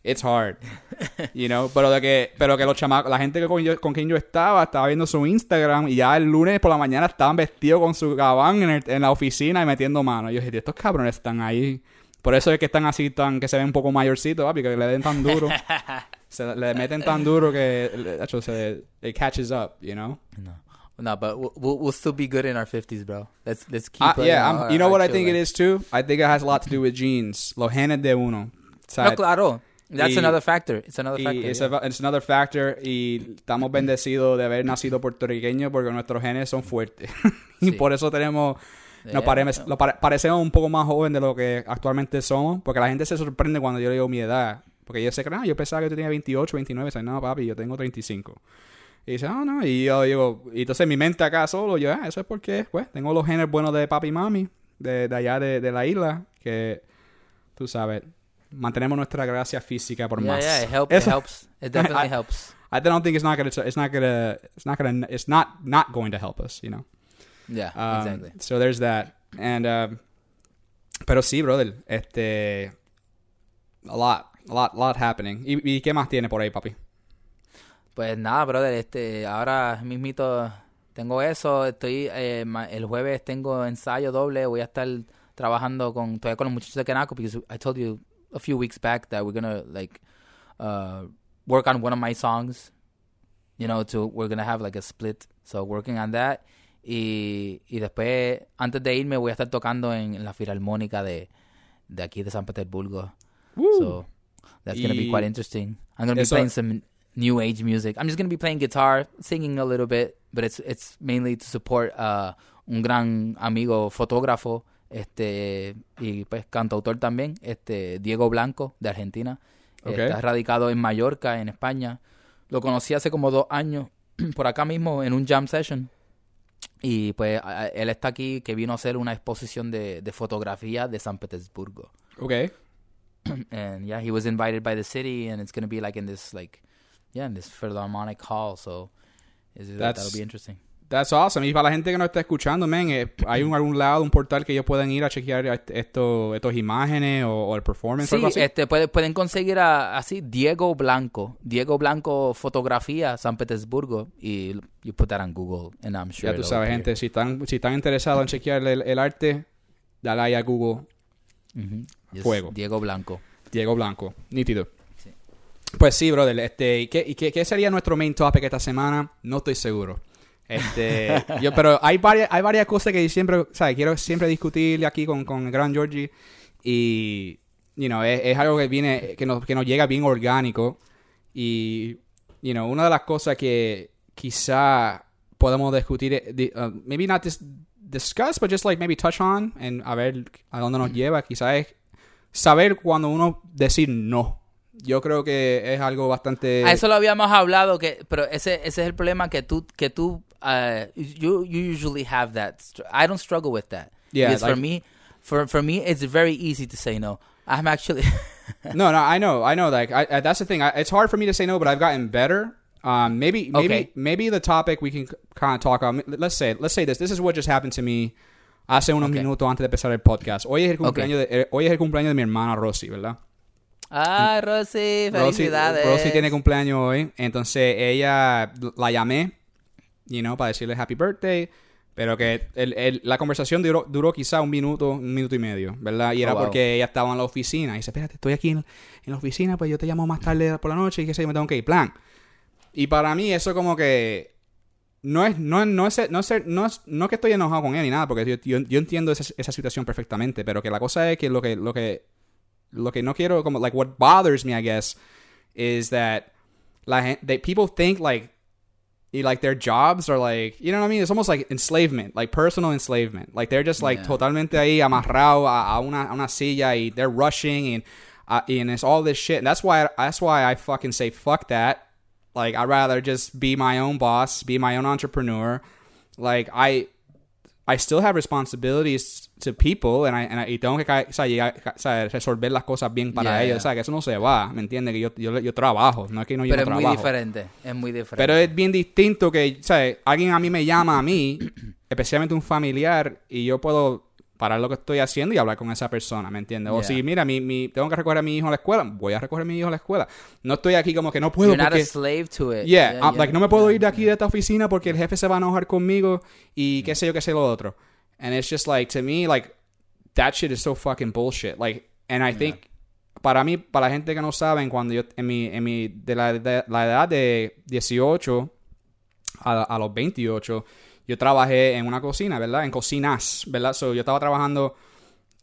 It's hard, you know, pero de que, pero que los chamacos, la gente que con, yo- con quien yo estaba, estaba viendo su Instagram y ya el lunes por la mañana estaban vestidos con su gabán en, el- en la oficina y metiendo mano. Yo dije, estos cabrones están ahí. Por eso es que están así tan, que se ven un poco mayorcitos, papi, que le den tan duro. se le meten tan duro que, de hecho, se, it catches up, you know? No. No, but we'll, we'll, we'll still be good in our 50s, bro. Let's let's keep Ah, uh, yeah, our- you know our what I think it is too? I think it has a lot to do with genes. Genes de uno. O sea, No, claro. That's Y- another factor. It's another y factor. it's, yeah. a- it's another factor y estamos bendecidos de haber nacido puertorriqueños porque nuestros genes son fuertes. y Sí. por eso tenemos nos Yeah. pare- lo pare- parecemos un poco más jóvenes de lo que actualmente somos, porque la gente se sorprende cuando yo le digo mi edad. Porque yo sé que, no, yo pensaba que tú tenías 28, 29, y no, papi, yo tengo 35. Y dice, ah, no, y yo digo, y entonces mi mente acá solo, yo, ah, eso es porque, pues, tengo los genes buenos de papi y mami, de, de allá de, de la isla, que, tú sabes, mantenemos nuestra gracia física por Yeah, más. yeah, it, help, Eso- it helps. It definitely I- helps. I don't think it's not gonna, it's not gonna, it's not gonna, it's not, not going to help us, you know. Yeah, Um, exactly. So there's that. And, um, pero sí, brother, este, a lot, a lot, lot happening. ¿Y, y qué más tiene por ahí, papi? Pues nada, brother, este, ahora mismito tengo eso, estoy, eh, el jueves tengo ensayo doble, voy a estar trabajando con, todavía con los muchachos de Canaco, because I told you a few weeks back that we're gonna, like, uh, work on one of my songs, you know, to, we're gonna have, like, a split, so working on that, y, y después, antes de irme, voy a estar tocando en, en la Filarmónica de, de aquí de San Petersburgo, so that's gonna be quite interesting. I'm gonna be playing some new age music. I'm just gonna be playing guitar, singing a little bit, but it's it's mainly to support uh, un gran amigo fotógrafo, este y pues cantautor también, este Diego Blanco de Argentina. Está radicado en Mallorca, en España. Lo conocí hace como dos años por acá mismo en un jam session. Y pues él está aquí que vino a hacer una exposición de, de fotografía de San Petersburgo. Okay. and yeah, he was invited by the city, and it's gonna be like in this like, yeah, in this Philharmonic hall. So, it, that'll be interesting. That's awesome. Y para la gente que nos está escuchando, man, eh, ¿hay un, algún lado, un portal que ellos puedan ir a chequear est- esto, estos imágenes o, o el performance o Sí, algo así? este puede- pueden conseguir a- así Diego Blanco, Diego Blanco fotografía San Petersburgo y you put that on Google and I'm sure ya tú sabes, gente, si están, si están interesados en chequear el, el arte, dale ahí a Google. Yes, Fuego. Diego Blanco. Diego Blanco. Nítido. Pues sí, brother. Este, ¿y qué, y qué, qué sería nuestro main topic esta semana? No estoy seguro. Este, yo, pero hay varias, hay varias cosas que siempre, ¿sabes? Quiero siempre discutir aquí con, con el gran Georgie. Y, you know, es, es algo que viene, que nos, que nos llega bien orgánico. Y, you know, una de las cosas que quizá podemos discutir, eh, uh, maybe not dis- discuss, but just like maybe touch on and a ver a dónde nos lleva. Quizás es saber cuando uno decir no. Yo creo que es algo bastante. A eso lo habíamos hablado, que, pero ese, ese es el problema que tú, que tú, uh, you, you usually have that. I don't struggle with that. Yeah, Because for like- me, for for me, it's very easy to say no. I'm actually, no, no, I know, I know. Like I, I, that's the thing. I, it's hard for me to say no, but I've gotten better. Um, maybe, maybe, Okay. maybe the topic we can kind of talk on. Let's say, let's say this. This is what just happened to me hace unos Okay. minutos antes de empezar el podcast. Hoy es el cumpleaños de, eh, hoy es el cumpleaños de mi hermana Rosy, ¿verdad? Ah, Rosy, felicidades. Rosy tiene cumpleaños hoy, entonces ella la llamé, you know, para decirle happy birthday, pero que el- el- la conversación duró, duró quizá un minuto, un minuto y medio, ¿verdad? Y era Oh, wow. porque ella estaba en la oficina y dice, espérate, estoy aquí en, en la oficina, pues yo te llamo más tarde por la noche y qué sé yo, me tengo que ir, plan. Y para mí eso como que no es no, no es no es no es no que estoy enojado con él ni nada porque yo, yo, yo entiendo esa, esa situación perfectamente pero que la cosa es que lo que lo que lo que no quiero como like what bothers me I guess is that la gente that people think like y like their jobs are like you know what I mean? It's almost like enslavement like personal enslavement. Like they're just like Yeah. totalmente ahí amarrado a, a una a una silla y they're rushing and uh, and it's all this shit. And that's why that's why I fucking say fuck that. Like I'd rather just be my own boss be my own entrepreneur. Like I I still have responsibilities to people and I, and I- y tengo que o sea, llegar- o sea, resolver las cosas bien para Yeah, ellos. yeah. O sea, que eso no se va, ¿me entiendes? Que yo, yo, yo trabajo, no es que no yo Pero no es muy trabajo. diferente, es muy diferente. Pero es bien distinto que, ¿sabes? Alguien a mí me llama a mí, especialmente un familiar, y yo puedo parar lo que estoy haciendo y hablar con esa persona, ¿me entiendes? O Yeah. si, mira, mi, mi, tengo que recoger a mi hijo a la escuela, voy a recoger a mi hijo a la escuela. No estoy aquí como que no puedo You're not a porque... slave to it. Yeah, like no me puedo ir de aquí de esta oficina porque el jefe se va a enojar conmigo y qué sé yo, qué sé lo otro. And it's just like to me like that shit is so fucking bullshit. Like and I think para mí para la gente que no saben cuando yo en mi en mi de la, de la edad de 18 a, a los 28 yo trabajé en una cocina, ¿verdad? En cocinas, ¿verdad? So yo estaba trabajando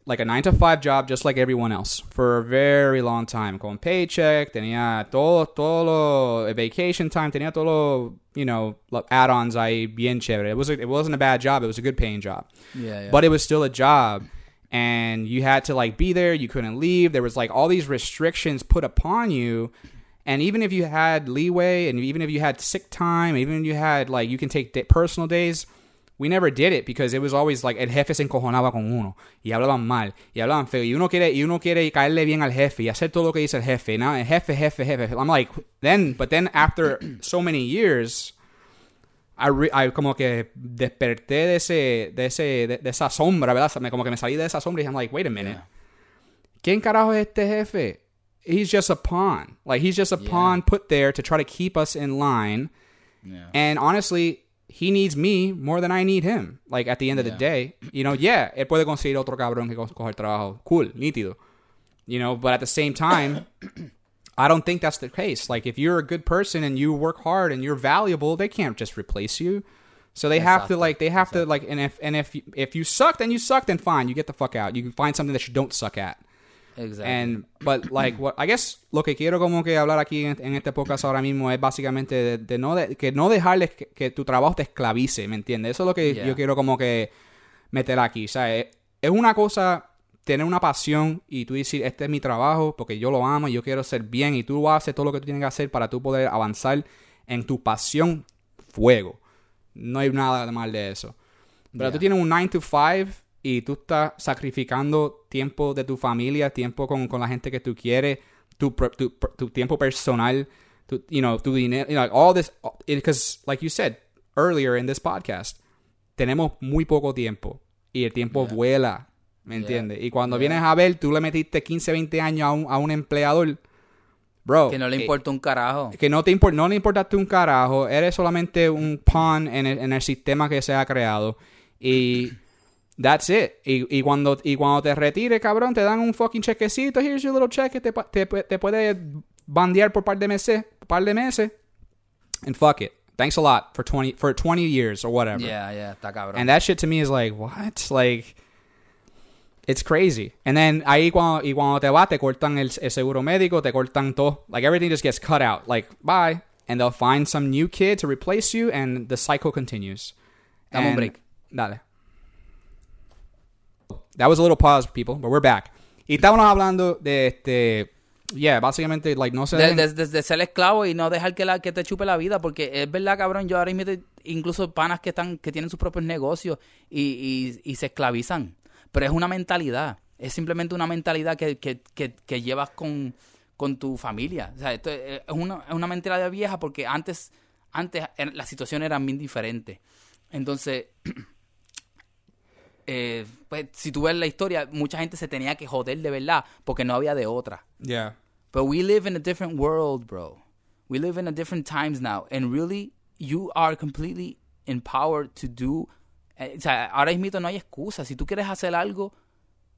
like a 9 to 5 job just like everyone else for a very long time con paycheck tenía todo todo lo eh, vacation time tenía todo lo you know add-ons ahí bien chévere it was a, it wasn't a bad job it was a good paying job Yeah, yeah. but it was still a job and you had to like be there you couldn't leave there was like all these restrictions put upon you and even if you had leeway and even if you had sick time even if you had like you can take personal days we never did it because it was always like el jefe se encojonaba con uno y hablaban mal y hablaban feo y uno quiere y uno quiere caerle bien al jefe y hacer todo lo que dice el jefe ¿no? el jefe jefe jefe I'm like then but then after so many years I, re- I como que desperté de ese de ese de, de esa sombra verdad como que me salí de esa sombra y I'm like wait a minute Yeah. ¿quién carajo es este jefe? He's just a pawn. Like he's just a Yeah. pawn put there to try to keep us in line. Yeah. And honestly, he needs me more than I need him. Like at the end of the day, you know, yeah, él puede conseguir otro cabrón que co- coja el trabajo. Cool, nítido. You know, but at the same time, I don't think that's the case. Like if you're a good person and you work hard and you're valuable, they can't just replace you. So they have to like they have to like and if and if if you suck then you suck then fine you get the fuck out you can find something that you don't suck at Exactly. And, but, like, what, I guess lo que quiero como que hablar aquí en, en este podcast ahora mismo es básicamente de, de no de, que no dejarles que, que tu trabajo te esclavice, ¿me entiendes? Eso es lo que Yeah. yo quiero como que meter aquí, o sea, es, una cosa tener una pasión y tú decir, este es mi trabajo porque yo lo amo y yo quiero ser bien y tú haces todo lo que tú tienes que hacer para tú poder avanzar en tu pasión, fuego. No hay nada mal de eso. Pero Yeah. tú tienes un 9 to 5 y tú estás sacrificando tiempo de tu familia, tiempo con, con la gente que tú quieres, tu, tu, tu tiempo personal, tu, you know, tu dinero, you know, all this, because like you said earlier in this podcast, tenemos muy poco tiempo y el tiempo Yeah. vuela, ¿me Yeah. entiendes? Y cuando Yeah. vienes a ver, tú le metiste 15, 20 años a un, a un empleador, bro. que no le eh, importa un carajo. que no te impor- no le importaste un carajo, eres solamente un pawn en el, en el sistema que se ha creado y that's it. Y, y cuando y cuando te retires, cabrón, te dan un fucking chequecito, here's your little check que te, te, te puede bandear por par de meses, par de meses. And fuck it. Thanks a lot for 20 for 20 years or whatever. Yeah, yeah, está cabrón. And that shit to me is like, what? Like, it's crazy. And then ahí cuando, y cuando te vas, te cortan el, el seguro médico, te cortan todo. Like, everything just gets cut out. Like, bye. And they'll find some new kid to replace you, and the cycle continues. Dame un break. Dale. That was a little pause, people, but we're back. Y estábamos hablando de este. Yeah, básicamente, like, no sé. De, de- de- de ser esclavo y no dejar que, la, que te chupe la vida, porque es verdad, cabrón, yo ahora mismo, incluso panas que están que tienen sus propios negocios y, y- y se esclavizan, pero es una mentalidad, es simplemente una mentalidad que, que, que, que llevas con, con tu familia. O sea, esto es una, es una mentalidad vieja porque antes, antes la situación era bien diferente. Entonces, eh, pues, si tú ves la historia, mucha gente se tenía que joder de verdad porque no había de otra. Yeah. But we live in a different world, bro. We live in a different times now. And really, you are completely empowered to do. eh, o sea, ahora mismo no hay excusa. Si tú quieres hacer algo,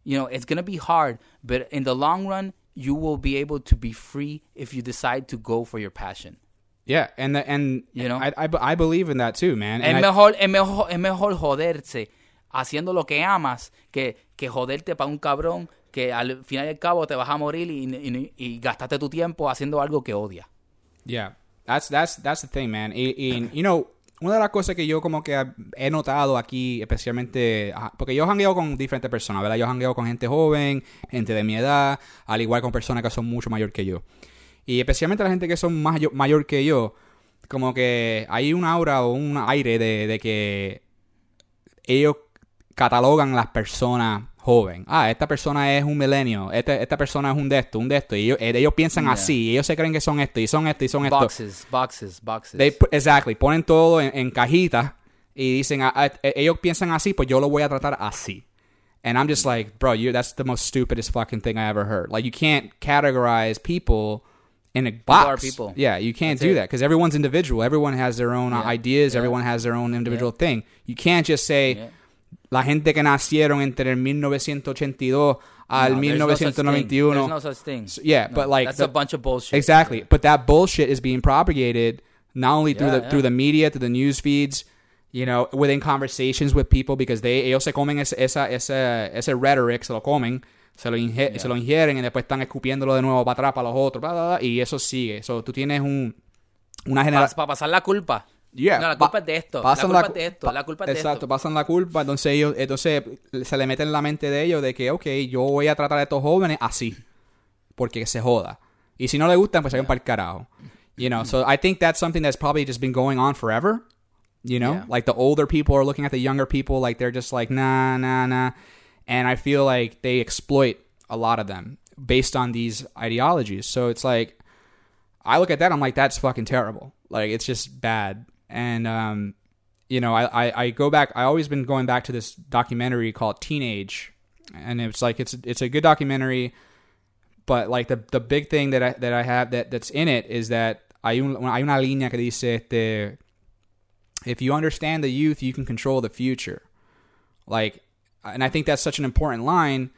you know, it's going to be hard. But in the long run, you will be able to be free if you decide to go for your passion. Yeah, and the, and You know? I, I, I believe in that too, man. Es And I- mejor, es, mejor, es mejor joderse haciendo lo que amas que, que joderte para un cabrón que al final y al cabo te vas a morir y, gastaste tu tiempo haciendo algo que odias. Yeah, that's that's that's the thing, man. Y, you know, una de las cosas que yo como que he notado aquí, especialmente, porque yo jangueo con diferentes personas, ¿verdad? Yo jangueo con gente joven, gente de mi edad, al igual con personas que son mucho mayor que yo. Y especialmente la gente que son más yo- mayor que yo, como que hay un aura o un aire de, de que ellos catalogan las personas joven. Ah, esta persona es un milenio, este- esta persona es un de esto, un de esto. Y ellos, eh, ellos piensan Yeah. así, ellos se creen que son esto, y son esto, y son esto. Boxes, boxes, boxes. They exactly, ponen todo en, en cajitas y dicen, ah, ah, eh, ellos piensan así, pues yo lo voy a tratar así. And I'm just like, bro, you that's the most stupidest fucking thing I ever heard. Like you can't categorize people in a box. are people. Yeah, you can't That's do it. that because everyone's individual. Everyone has their own Yeah. ideas. Yeah. Everyone has their own individual thing. You can't just say. La gente que nacieron entre el 1982 al No, there's no such thing. 1991. There's no such thing. yeah, No, but like that's the- a bunch of bullshit. Exactly. But that bullshit is being propagated not only through Yeah, the yeah. through the media, through the news feeds, you know, within conversations with people because they ellos se comen ese, esa esa ese rhetoric, se lo comen, se lo, inge- Yeah. se lo ingieren y después están escupiéndolo de nuevo para atrás para los otros, bla, bla, bla, y eso sigue. So, tú tienes un una Para generación pasar la culpa. Yeah, no, la culpa es de esto. La culpa cu- es de esto. La culpa es de Exacto, esto. pasan la culpa, entonces ellos, entonces se le mete en la mente de ellos de que, ok, yo voy a tratar a estos jóvenes así, porque se joda. Y si no le gustan, pues se van para el carajo. You know, so I think that's something that's probably just been going on forever. You know, Yeah. like the older people are looking at the younger people, like they're just like, nah, nah, nah. And I feel like they exploit a lot of them based on these ideologies. So it's like, I look at that, I'm like, that's fucking terrible. Like, it's just bad. And, um, you know, I, I, I go back, I always been going back to this documentary called Teenage. And it's like, it's, it's a good documentary. But like the, the big thing that I, that I have that, that's in it is that hay, un, hay una línea que dice, este, if you understand the youth, you can control the future. Like, and I think that's such an important line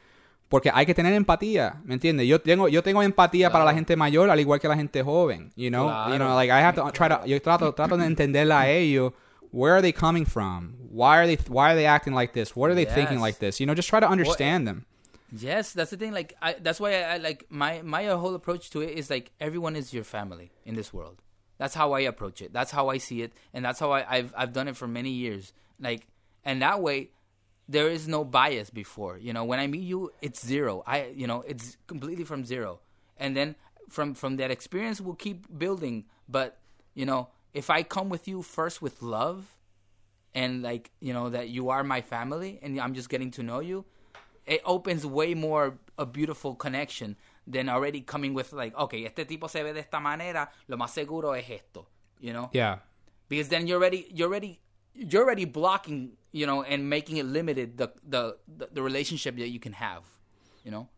porque hay que tener empatía, ¿me entiendes? Yo tengo, yo tengo empatía para la gente mayor al igual que la gente joven, you know? You know, Claro. like I have to try to, yo trato, trato de entenderla a ellos. Where are they coming from? Why are they, why are they acting like this? What are they thinking like this? You know, just try to understand them. Yes, that's the thing. Like, I, that's why I, I like my my whole approach to it is like everyone is your family in this world. That's how I approach it. That's how I see it, and that's how I, I've I've done it for many years. Like, and that way, there is no bias before. You know, when I meet you, it's zero. I you know, it's completely from zero, and then from from that experience, we'll keep building. But you know, if I come with you first with love, and like you know that you are my family, and I'm just getting to know you, it opens way more a beautiful connection than already coming with like, okay, este tipo se ve de esta manera, lo más seguro es esto, you know? Yeah. Because then you're already you're already you're already blocking, you know, and making it limited the the the, the relationship that you can have, you know?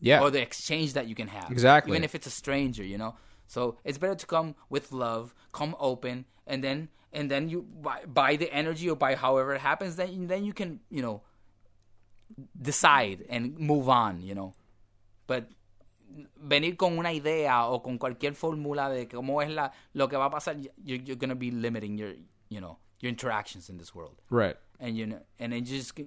Yeah. Or the exchange that you can have. Exactly. Even if it's a stranger, you know? So it's better to come with love, come open, and then and then you by, by the energy or by however it happens, then then you can, you know, decide and move on, you know. But venir con una idea o con cualquier fórmula de cómo es la lo que va a pasar, you're, you're gonna be limiting your, you know, your interactions in this world, right. and you know, and it just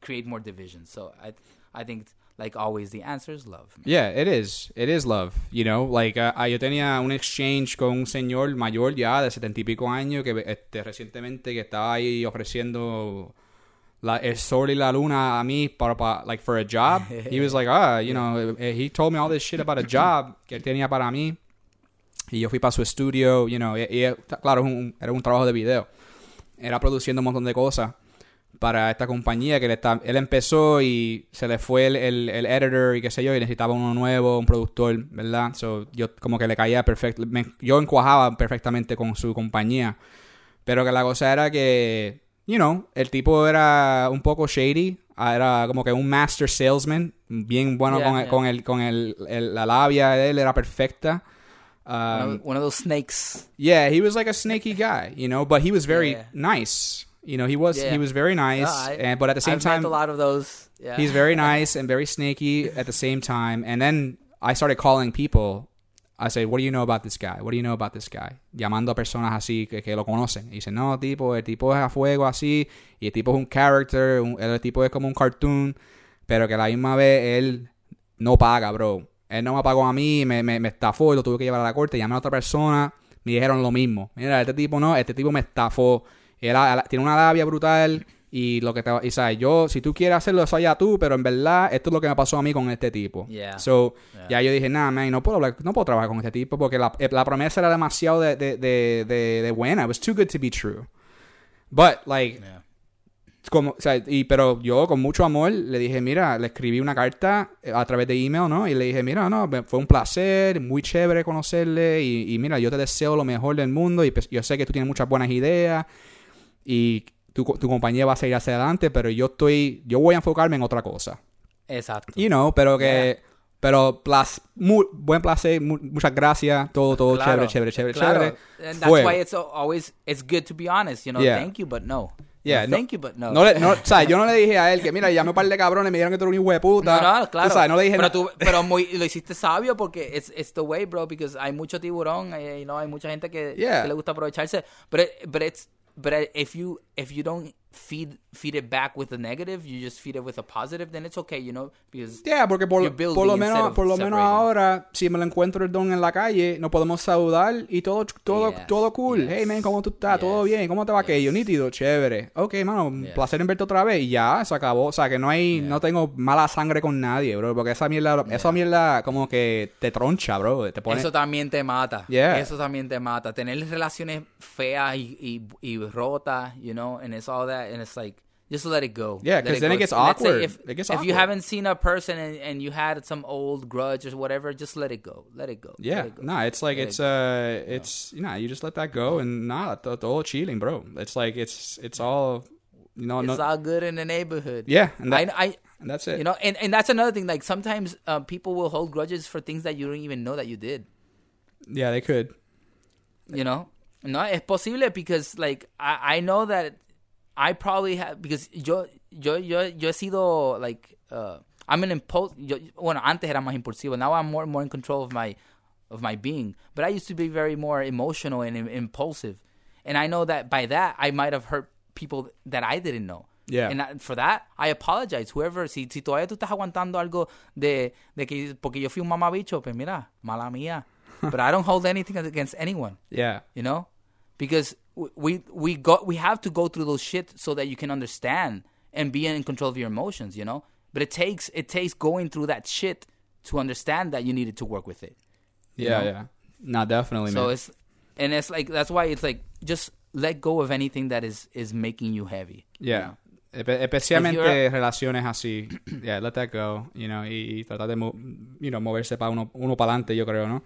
create more division. So I, I think like always, the answer is love. man. Yeah, it is. It is love. You know, like uh, yo tenía un exchange con un señor mayor ya de setenta y pico años que este, recientemente que estaba ahí ofreciendo la, el sol y la luna a mí para, para like for a job. he was like, ah, you know, eh, he told me all this shit about a job que él tenía para mí. Y yo fui para su estudio, you know, y, y, claro, un- era un trabajo de video. Era produciendo un montón de cosas para esta compañía que él, está, él empezó y se le fue el, el, el editor y qué sé yo, y necesitaba uno nuevo, un productor, ¿verdad? So, yo como que le caía perfecto, yo encuajaba perfectamente con su compañía. Pero que la cosa era que, you know, el tipo era un poco shady, ah, era como que un master salesman, bien bueno Yeah, con, yeah. con, el, con el, el- la labia de él, era perfecta. One Um, of- one of those snakes. yeah, he was like a snaky guy, you know, but he was very Yeah. nice. You know, he was Yeah. he was very nice, No, I- and but at the same I've time, a lot of those. Yeah. he's very nice and very snaky at the same time. And then I started calling people. I said, "What do you know about this guy? What do you know about this guy?" Llamando a personas así que, que lo conocen. Y dicen, "No, tipo, el tipo es a fuego así y el tipo es un character, un- el tipo es como un cartoon, pero que a la misma vez él no paga, bro. Él no me pagó a mí, me, me, me estafó y lo tuve que llevar a la corte. Llamé a otra persona, me dijeron lo mismo. Mira, este tipo no, este tipo me estafó. Era, tiene una labia brutal y lo que te y sabes, yo, si tú quieres hacerlo, eso allá tú, pero en verdad, esto es lo que me pasó a mí con este tipo. Yeah. So, Yeah. ya yo dije, nada, man, no puedo, hablar- no puedo trabajar con este tipo porque la, eh, la promesa era demasiado de, de, de, de, de buena. It was too good to be true. But, like, Yeah. Como, o sea, y, pero yo con mucho amor le dije, mira, le escribí una carta eh, a través de email, ¿no? Y le dije, mira, no, fue un placer, muy chévere conocerle y, y mira, yo te deseo lo mejor del mundo y pues, yo sé que tú tienes muchas buenas ideas y tu, tu compañía va a seguir hacia adelante, pero yo estoy, yo voy a enfocarme en otra cosa. Exacto. You know, pero que, Yeah. pero plas- mu- buen placer, mu- muchas gracias, todo, todo Claro, chévere, chévere, chévere, claro. chévere. And that's Fue. why it's al- always it's good to be honest. You know, Yeah. thank you, but no. Yeah, No, thank you, but no. No le, no, o sea, yo no le dije a él que, mira, llamé un par de cabrones, me dijeron que tú eres un hijo de puta. No, no, claro. Tú sabes, no le dije pero tú, pero muy, lo hiciste sabio porque it's, it's the way, bro, because hay mucho tiburón, eh, you know, hay mucha gente que, Yeah. que le gusta aprovecharse. But it, but it's but if you if you don't feed feed it back with the negative, you just feed it with a positive, then it's okay, you know, because Yeah, porque por, por lo menos, por lo menos ahora, si me lo encuentro el don en la calle, nos podemos saludar y todo, todo, Yes, todo cool. yes, Hey man, ¿cómo tú estás? ¿Todo bien? ¿Cómo te va aquello? Nítido, chévere. Ok, mano, un placer en verte otra vez. Y ya, se acabó. O sea, que no hay, no tengo mala sangre con nadie, bro. Porque esa mierda, esa mierda como que te troncha, bro. Te pone... eso también te mata. Eso también te mata. Tener relaciones feas y, y, y rotas, you know, and it's all that, and it's like, just let it go. Yeah, Let 'cause it then go. it gets awkward. If, It gets if you haven't seen a person and, and you had some old grudge or whatever, just let it go. Let it go. Yeah, it go. no, it's like Let it's it uh, it's you know, you just let that go and nah, the todo chilling, bro. It's like it's it's all you know, It's no, all good in the neighborhood. yeah, and, that, I, I, and that's it. you know, and, and that's another thing. Like sometimes uh, people will hold grudges for things that you don't even know that you did. yeah, they could. you know no it's posible because like I, I know that I probably have because yo yo yo yo he sido like uh I'm an impulse yo, bueno antes era más impulsivo. Now I'm more more in control of my of my being. But I used to be very more emotional and im- impulsive. And I know that by that I might have hurt people that I didn't know. Yeah. and I- for that I apologize. Whoever si si todavía tú estás aguantando algo de de que porque yo fui un mamabicho pues mira mala mía. But I don't hold anything against anyone. Yeah, you know? Because we we go we have to go through those shit so that you can understand and be in control of your emotions you know but it takes it takes going through that shit to understand that you needed to work with it yeah, know? yeah. No, definitely, so man. it's and it's like that's why it's like just let go of anything that is is making you heavy you Yeah. know? Especialmente relaciones así. Yeah, let that go, you know, y, y tratar de you know, moverse para uno, uno para adelante, yo creo, ¿no?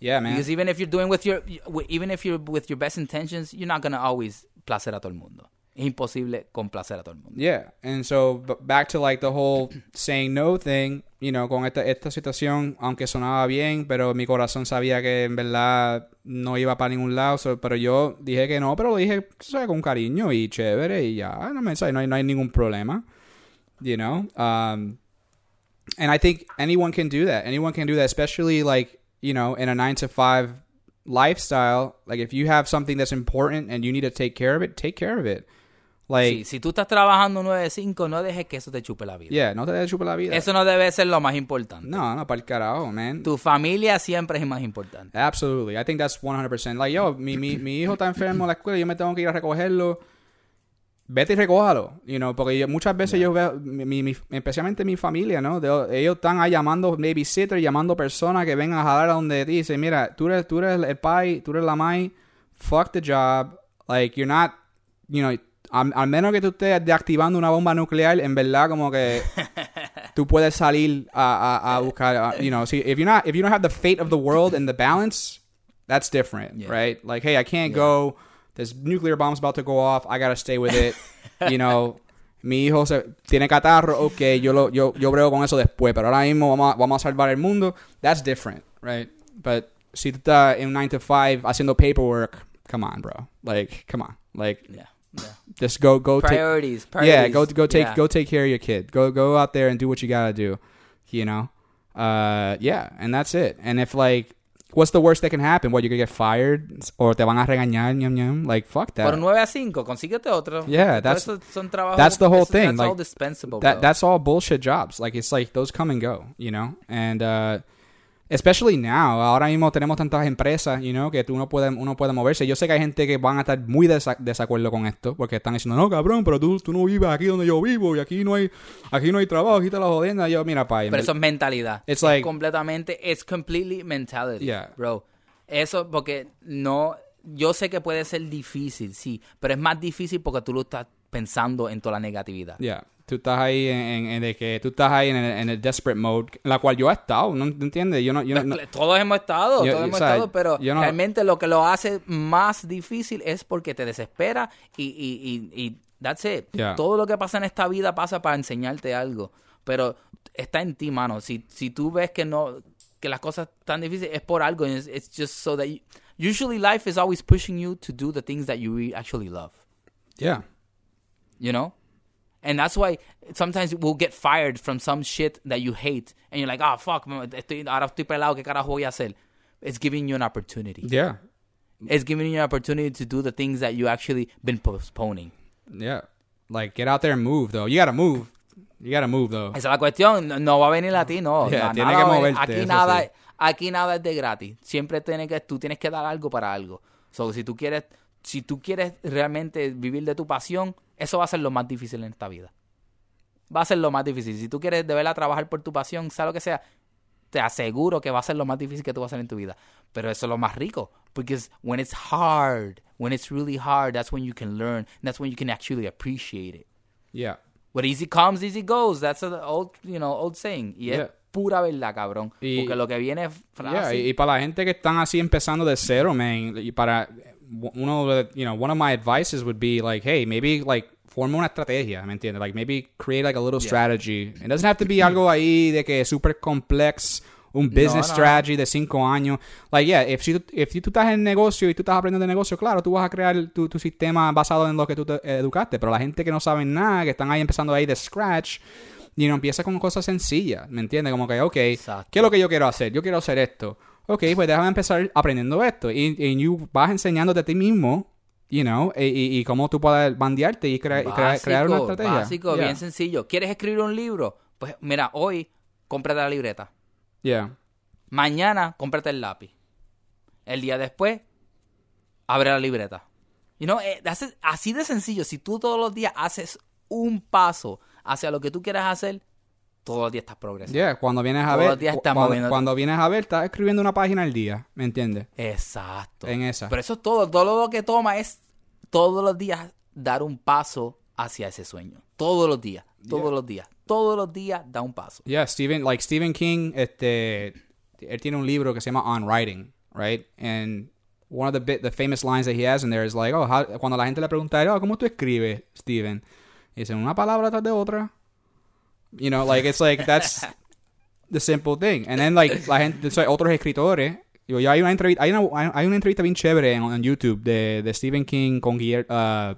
Yeah, man. because even if you're doing with your even if you're with your best intentions you're not gonna always placer a todo el mundo es imposible complacer a todo el mundo Yeah, and so back to like the whole saying no thing, you know, con esta, esta situación, aunque sonaba bien, pero mi corazón sabía que en verdad no iba para ningún lado, so- pero yo dije que no, pero lo dije ¿sabes? con cariño y chévere y ya, no, me, ¿sabes? no, hay, no hay ningún problema, you know. Um, and I think anyone can do that. Anyone can do that, especially like, you know, in a nine to five lifestyle. Like if you have something that's important and you need to take care of it, take care of it. Like, Sí, si tú estás trabajando 9-5, no dejes que eso te chupe la vida. Yeah, no te chupa la vida. Eso no debe ser lo más importante. No, no, para el carajo, man. Tu familia siempre es más importante. Absolutely. I think that's 100%. Like, yo, mi, mi, mi hijo está enfermo en la escuela, yo me tengo que ir a recogerlo. Vete y recójalo, you know, porque yo- muchas veces yo veo, mi, mi- especialmente mi familia, ¿no? De- ellos están ahí llamando babysitter, llamando personas que vengan a jalar a donde ti dicen, mira, tú eres, tú eres el pai, tú eres la mai, fuck the job, like, you're not, you know, al, al menos que tú estés deactivando una bomba nuclear, en verdad como que tú puedes salir a, a, a buscar, uh, you know, see, if you're not, if you don't have the fate of the world and the balance, that's different, Yeah. right? Like, hey, I can't go. There's nuclear bombs about to go off. I gotta stay with it. you know, mi hijo se, tiene catarro. Ok, yo lo, yo, yo brego con eso después. Pero ahora mismo vamos a, vamos a salvar el mundo. That's different, right? But si tú estás en 9 to 5 haciendo paperwork, come on, bro. Like, come on. Like, Yeah. Yeah. just go, go take. Priorities. Yeah, go go take Yeah. go take care of your kid. Go go out there and do what you gotta do. You know, uh, yeah, and that's it. And if like, what's the worst that can happen? What you're gonna get fired or te van a regañar? Ñam, ñam? Like fuck that. Por 9 a 5, consíguete otro. Yeah, that's- son trabajos- that's the whole thing, That's like, all dispensable. that that's all bullshit jobs. Like it's like those come and go. You know, and uh, especially now. Ahora mismo tenemos tantas empresas, you know, que tú no puedes uno puede moverse. Yo sé que hay gente que van a estar muy desa- desacuerdo con esto porque están diciendo no cabrón, pero tú, tú no vives aquí donde yo vivo y aquí no hay aquí no hay trabajo, aquí está la jodienda. Yo mira pa. Pero eso es mentalidad. It's es like- completamente, it's completely mentality, Yeah. bro. Eso porque no, yo sé que puede ser difícil, sí, pero es más difícil porque tú lo estás pensando en toda la negatividad. Yeah. Tú estás ahí en, en- en de que tú estás ahí en el, en el desperate mode, la cual yo he estado, ¿no ¿No entiendes? Yo no, yo no- no- Todos hemos estado, Yo- todos o hemos sea, estado, pero no- realmente lo que lo hace más difícil es porque te desespera y, y, y, y that's it. Yeah. Todo lo que pasa en esta vida pasa para enseñarte algo, pero está en ti, mano. Si, si tú ves que no que las cosas están difíciles es por algo. It's, it's just so that you- usually life is always pushing you to do the things that you actually love. yeah. You know? And that's why sometimes we'll get fired from some shit that you hate. And you're like, oh, fuck, estoy, ahora estoy pelado, ¿qué carajo voy a hacer? It's giving you an opportunity. Yeah. It's giving you an opportunity to do the things that you actually been postponing. Yeah. Like get out there and move though. You gotta move. You gotta move though. Esa es la cuestión. No, va a venir a ti, no. Yeah, tiene que va a venir. moverte, Aquí nada, sí. aquí nada es de gratis. Siempre tiene que, tú tienes que dar algo para algo. So, si tú quieres, si tú quieres realmente vivir de tu pasión, eso va a ser lo más difícil en esta vida. Va a ser lo más difícil. Si tú quieres de verdad trabajar por tu pasión, sea lo que sea, te aseguro que va a ser lo más difícil que tú vas a hacer en tu vida. Pero eso es lo más rico. Because when it's hard, when it's really hard, that's when you can learn. That's when you can actually appreciate it. Yeah. What easy comes, easy goes. That's an old, you know, old saying. Y Yeah. es pura verdad, cabrón. Y- Porque lo que viene es Yeah, y, y para la gente que están así empezando de cero, man, y para uno, de- you know, one of my advices would be like, hey, maybe like forma una estrategia, ¿me entiendes? Like maybe create like a little strategy. It doesn't have to be algo ahí de que super complex, un business no. strategy de cinco años. Like yeah, if, si, if tú estás en negocio y tú estás aprendiendo de negocio, claro, tú vas a crear tu, tu sistema basado en lo que tú te educaste, pero la gente que no sabe nada, que están ahí empezando ahí de scratch, you know, empieza con cosas sencillas, ¿me entiendes? Como que, ok, Exacto. ¿qué es lo que yo quiero hacer? Yo quiero hacer esto. Ok, pues déjame empezar aprendiendo esto. Y, y you vas enseñándote a ti mismo, you know, y, y- y cómo tú puedes bandearte y, crea- crea- crear una estrategia. Básico, Yeah. bien sencillo. ¿Quieres escribir un libro? Pues mira, hoy cómprate la libreta. Yeah. Mañana cómprate el lápiz. El día después, abre la libreta. You know, eh, así de sencillo. Si tú todos los días haces un paso hacia lo que tú quieras hacer, todos los días estás progresando. Yeah, cuando vienes a Todos ver, los días estás cuando, cuando vienes a ver, estás escribiendo una página al día, ¿me entiendes? Exacto. En esa. Pero eso es todo. Todo lo que toma es todos los días dar un paso hacia ese sueño. Todos los días. Todos Yeah. los días. Todos los días da un paso. Yeah, Stephen, like Stephen King, este, él tiene un libro que se llama On Writing, right? And one of the bit, the famous lines that he has in there is like, oh, how, cuando la gente le pregunta, oh, ¿cómo tú escribes, Stephen? Y dice, una palabra tras de otra. You know, like, it's like, that's the simple thing. And then, like, la gente, like, otros escritores, yo, yo hay una entrevista, hay una, hay una entrevista bien chévere en, en YouTube de, de Stephen King con Guillermo,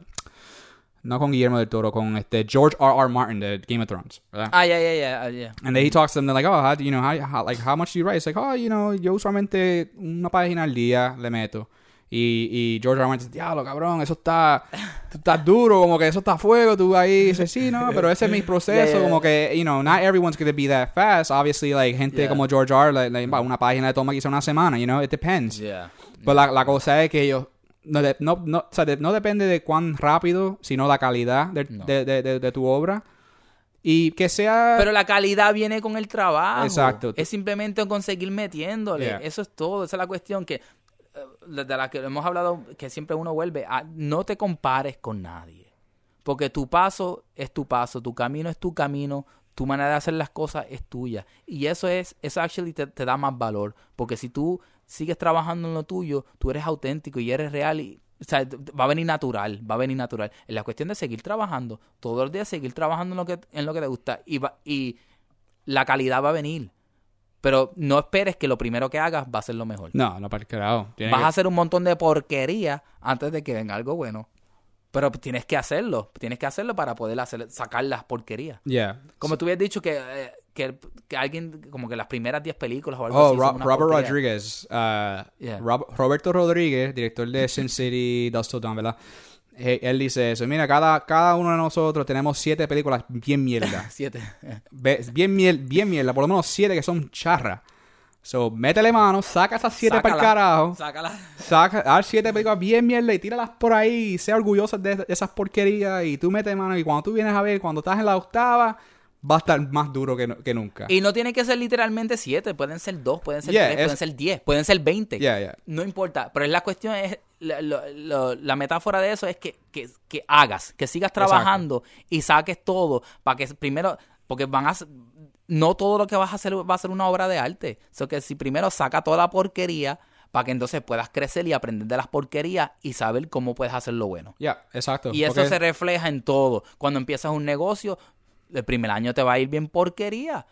no con Guillermo del Toro, con este George R. R. Martin de Game of Thrones, ¿verdad? Ah, yeah yeah ya, yeah. And then he talks to them, they're like, oh, how, do you know, how, how, like, how much do you write? It's like, oh, you know, yo usualmente una página al día le meto. Y, y George R. Martin diablo, cabrón, eso está, tú estás duro, como que eso está a fuego, tú ahí dices, sí, no, pero ese es mi proceso, Yeah, yeah. como que, you know, not everyone's going to be that fast. Obviously, like, gente Yeah. como George R. Like, like, una página de toma quizá una semana, you know, it depends. Yeah. Pero la, la cosa es que ellos no, de- no, no, o sea, de- no depende de cuán rápido, sino la calidad de, No. de- tu obra. Y que sea... Pero la calidad viene con el trabajo. Exacto. Es simplemente conseguir metiéndole. Yeah. Eso es todo. Esa es la cuestión que, de de la que hemos hablado, que siempre uno vuelve. a- no te compares con nadie. Porque tu paso es tu paso, tu camino es tu camino, tu manera de hacer las cosas es tuya. Y eso es, eso actually te, te da más valor. Porque si tú sigues trabajando en lo tuyo, tú eres auténtico y eres real y o sea, va a venir natural, va a venir natural. Es la cuestión de seguir trabajando, todos los días seguir trabajando en lo que, en lo que te gusta y, va- y la calidad va a venir. Pero no esperes que lo primero que hagas va a ser lo mejor. No, no, para el Vas que- a hacer un montón de porquería antes de que venga algo bueno. Pero tienes que hacerlo, tienes que hacerlo para poder hacer, sacar las porquerías. Yeah. Como tú habías dicho que, eh, que, que alguien, como que las primeras 10 películas o algo Oh, así. Ro- Robert porquería. Rodriguez. uh, Yeah. Rob- Roberto Rodríguez, director de Sin City, Dust ¿verdad? Eh, Él dice eso. Mira, cada, cada uno de nosotros tenemos siete películas bien mierda. Siete. Bien, miel, bien mierda. Por lo menos siete que son charras. So, métele mano, saca esas siete para el carajo. Sácala. Saca, haz siete películas bien mierda y tíralas por ahí y sea orgulloso de, de esas porquerías y tú metes mano y cuando tú vienes a ver, cuando estás en la octava, va a estar más duro que, no- que nunca. Y no tiene que ser literalmente siete, pueden ser dos, pueden ser Yeah, tres, es- pueden ser diez, pueden ser veinte. Yeah, yeah. No importa, pero la cuestión es, la, lo- la metáfora de eso es que, que, que hagas, que sigas trabajando y saques todo para que primero, porque van a, no todo lo que vas a hacer va a ser una obra de arte. O que si primero saca toda la porquería para que entonces puedas crecer y aprender de las porquerías y saber cómo puedes hacer lo bueno. Ya, exacto. Y eso se refleja en todo. Cuando empiezas un negocio, el primer año te va a ir bien porquería.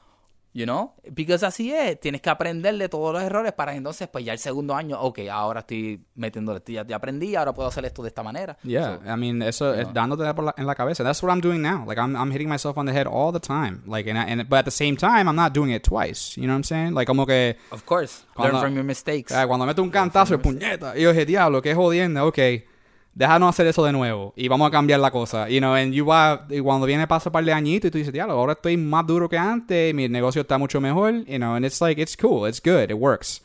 You know? Porque así es. Tienes que aprender de todos los errores para entonces, pues ya el segundo año, ok, ahora estoy metiéndole, ya, ya aprendí, ahora puedo hacer esto de esta manera. Yeah, So, I mean, eso es dándote la- en la cabeza. That's what I'm doing now. Like I'm, I'm hitting myself on the head all the time. Like, and, I- and but at the same time, I'm not doing it twice. You know what I'm saying? Like como que of course. Cuando- Learn from your mistakes. ah, cuando meto un cantazo de puñeta y yo dije, diablo, qué jodiendo. Ok, déjanos hacer eso de nuevo y vamos a cambiar la cosa. You know, and you va, y cuando viene pasa un par de añitos y tú dices, diablo, ahora estoy más duro que antes, mi negocio está mucho mejor. You know, and it's like it's cool, it's good, it works.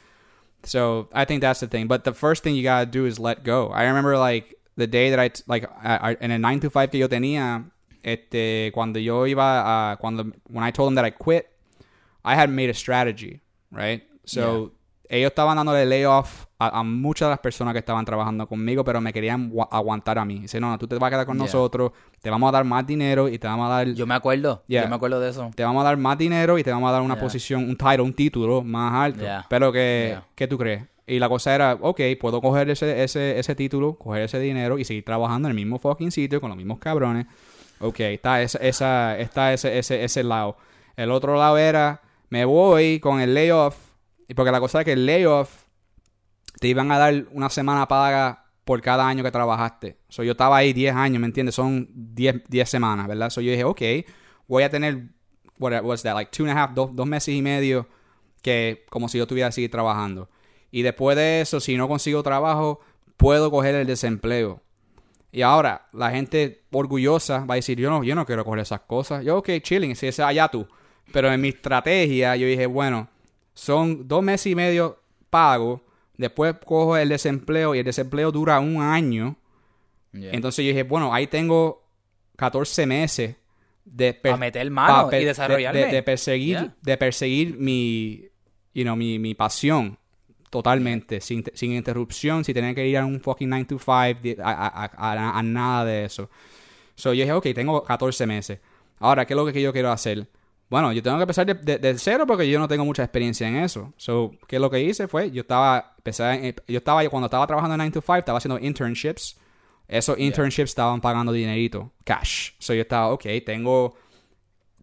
So I think that's the thing. But the first thing you gotta do is let go. I remember like the day that I like I, I, en el 9 to 5 que yo tenía, este, cuando yo iba a, cuando, when I told them that I quit, I had made a strategy, right? So ellos estaban dándole layoff a, a muchas de las personas que estaban trabajando conmigo, pero me querían gua- aguantar a mí. Dice, no, no, tú te vas a quedar con Yeah. nosotros, te vamos a dar más dinero y te vamos a dar Yo me acuerdo. Yeah. Yo me acuerdo de eso. te vamos a dar más dinero y te vamos a dar una Yeah. posición, un title, un título más alto. Pero que. ¿qué tú crees? Y la cosa era, ok, puedo coger ese, ese, ese título, coger ese dinero y seguir trabajando en el mismo fucking sitio con los mismos cabrones. Ok, está, esa, esa, está ese, ese, ese lado. El otro lado era, me voy con el layoff. Y porque la cosa es que el layoff te iban a dar una semana paga por cada año que trabajaste. So, yo estaba ahí 10 años, ¿me entiendes? Son 10, 10 semanas, ¿verdad? So, yo dije, ok, voy a tener, what was that, like two and a half, dos, dos meses y medio, que como si yo tuviera que seguir trabajando. Y después de eso, si no consigo trabajo, puedo coger el desempleo. Y ahora, la gente orgullosa va a decir, yo no, yo no quiero coger esas cosas. Yo, ok, chilling, si es allá tú. Pero en mi estrategia, yo dije, bueno, son dos meses y medio pago, después cojo el desempleo y el desempleo dura un año. Yeah. Entonces yo dije, bueno, ahí tengo 14 meses de meter mano y de- desarrollarme. De, de perseguir, Yeah. de perseguir mi, you know, mi, mi pasión totalmente, sin, sin interrupción, sin tener que ir a un fucking 9 to 5, de- a, a- a- a nada de eso. So yo dije, ok, tengo 14 meses. Ahora, ¿qué es lo que yo quiero hacer? Bueno, yo tengo que empezar de, de- de cero porque yo no tengo mucha experiencia en eso. So, ¿qué es lo que hice? Fue, yo estaba, empecé, en- yo estaba, cuando estaba trabajando en 9 to 5, estaba haciendo internships. Esos internships estaban pagando dinerito, cash. So, yo estaba, ok, tengo,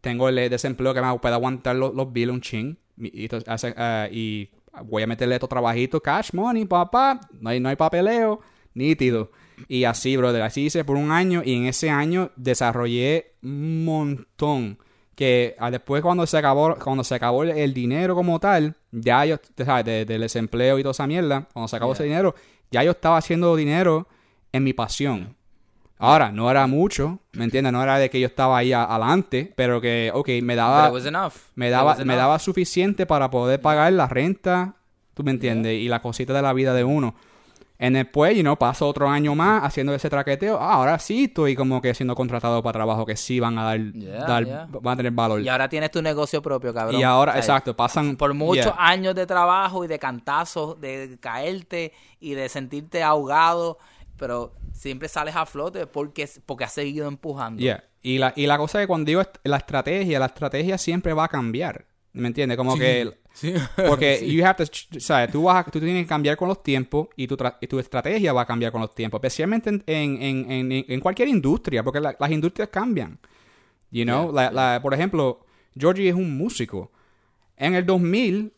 tengo el desempleo que me puede aguantar los, los bills un ching. Y, ah, y voy a meterle estos trabajitos, cash money, papá. No hay, no hay papeleo, nítido. Y así, brother, así hice por un año. Y en ese año desarrollé un montón. Que ah, después cuando se acabó, cuando se acabó el, dinero como tal, ya yo, tú sabes, de- del desempleo y toda esa mierda, cuando se acabó Yeah. ese dinero, ya yo estaba haciendo dinero en mi pasión. Ahora, no era mucho, ¿me entiendes? No era de que yo estaba ahí a- adelante, pero que, ok, me daba, it was enough. me It daba, was me enough. daba suficiente para poder pagar la renta, tú me entiendes, y la cosita de la vida de uno. Y después, you know, paso otro año más haciendo ese traqueteo. Ah, ahora sí estoy como que siendo contratado para trabajo que sí van a dar, Yeah, dar- yeah. van a tener valor. Y ahora tienes tu negocio propio, cabrón. Y ahora, O sea, exacto, pasan Por muchos yeah. años de trabajo y de cantazos, de caerte y de sentirte ahogado, pero siempre sales a flote porque, porque has seguido empujando. Y la, y la cosa es que cuando digo la estrategia, la estrategia siempre va a cambiar. ¿Me entiendes? Como que... Sí. Porque you have to, ¿sabes? Tú, vas a- tú tienes que cambiar con los tiempos y tu, y tu estrategia va a cambiar con los tiempos. Especialmente en, en, en, cualquier industria, porque la- las industrias cambian. You know? La- la- por ejemplo, Georgie es un músico. En el 2000,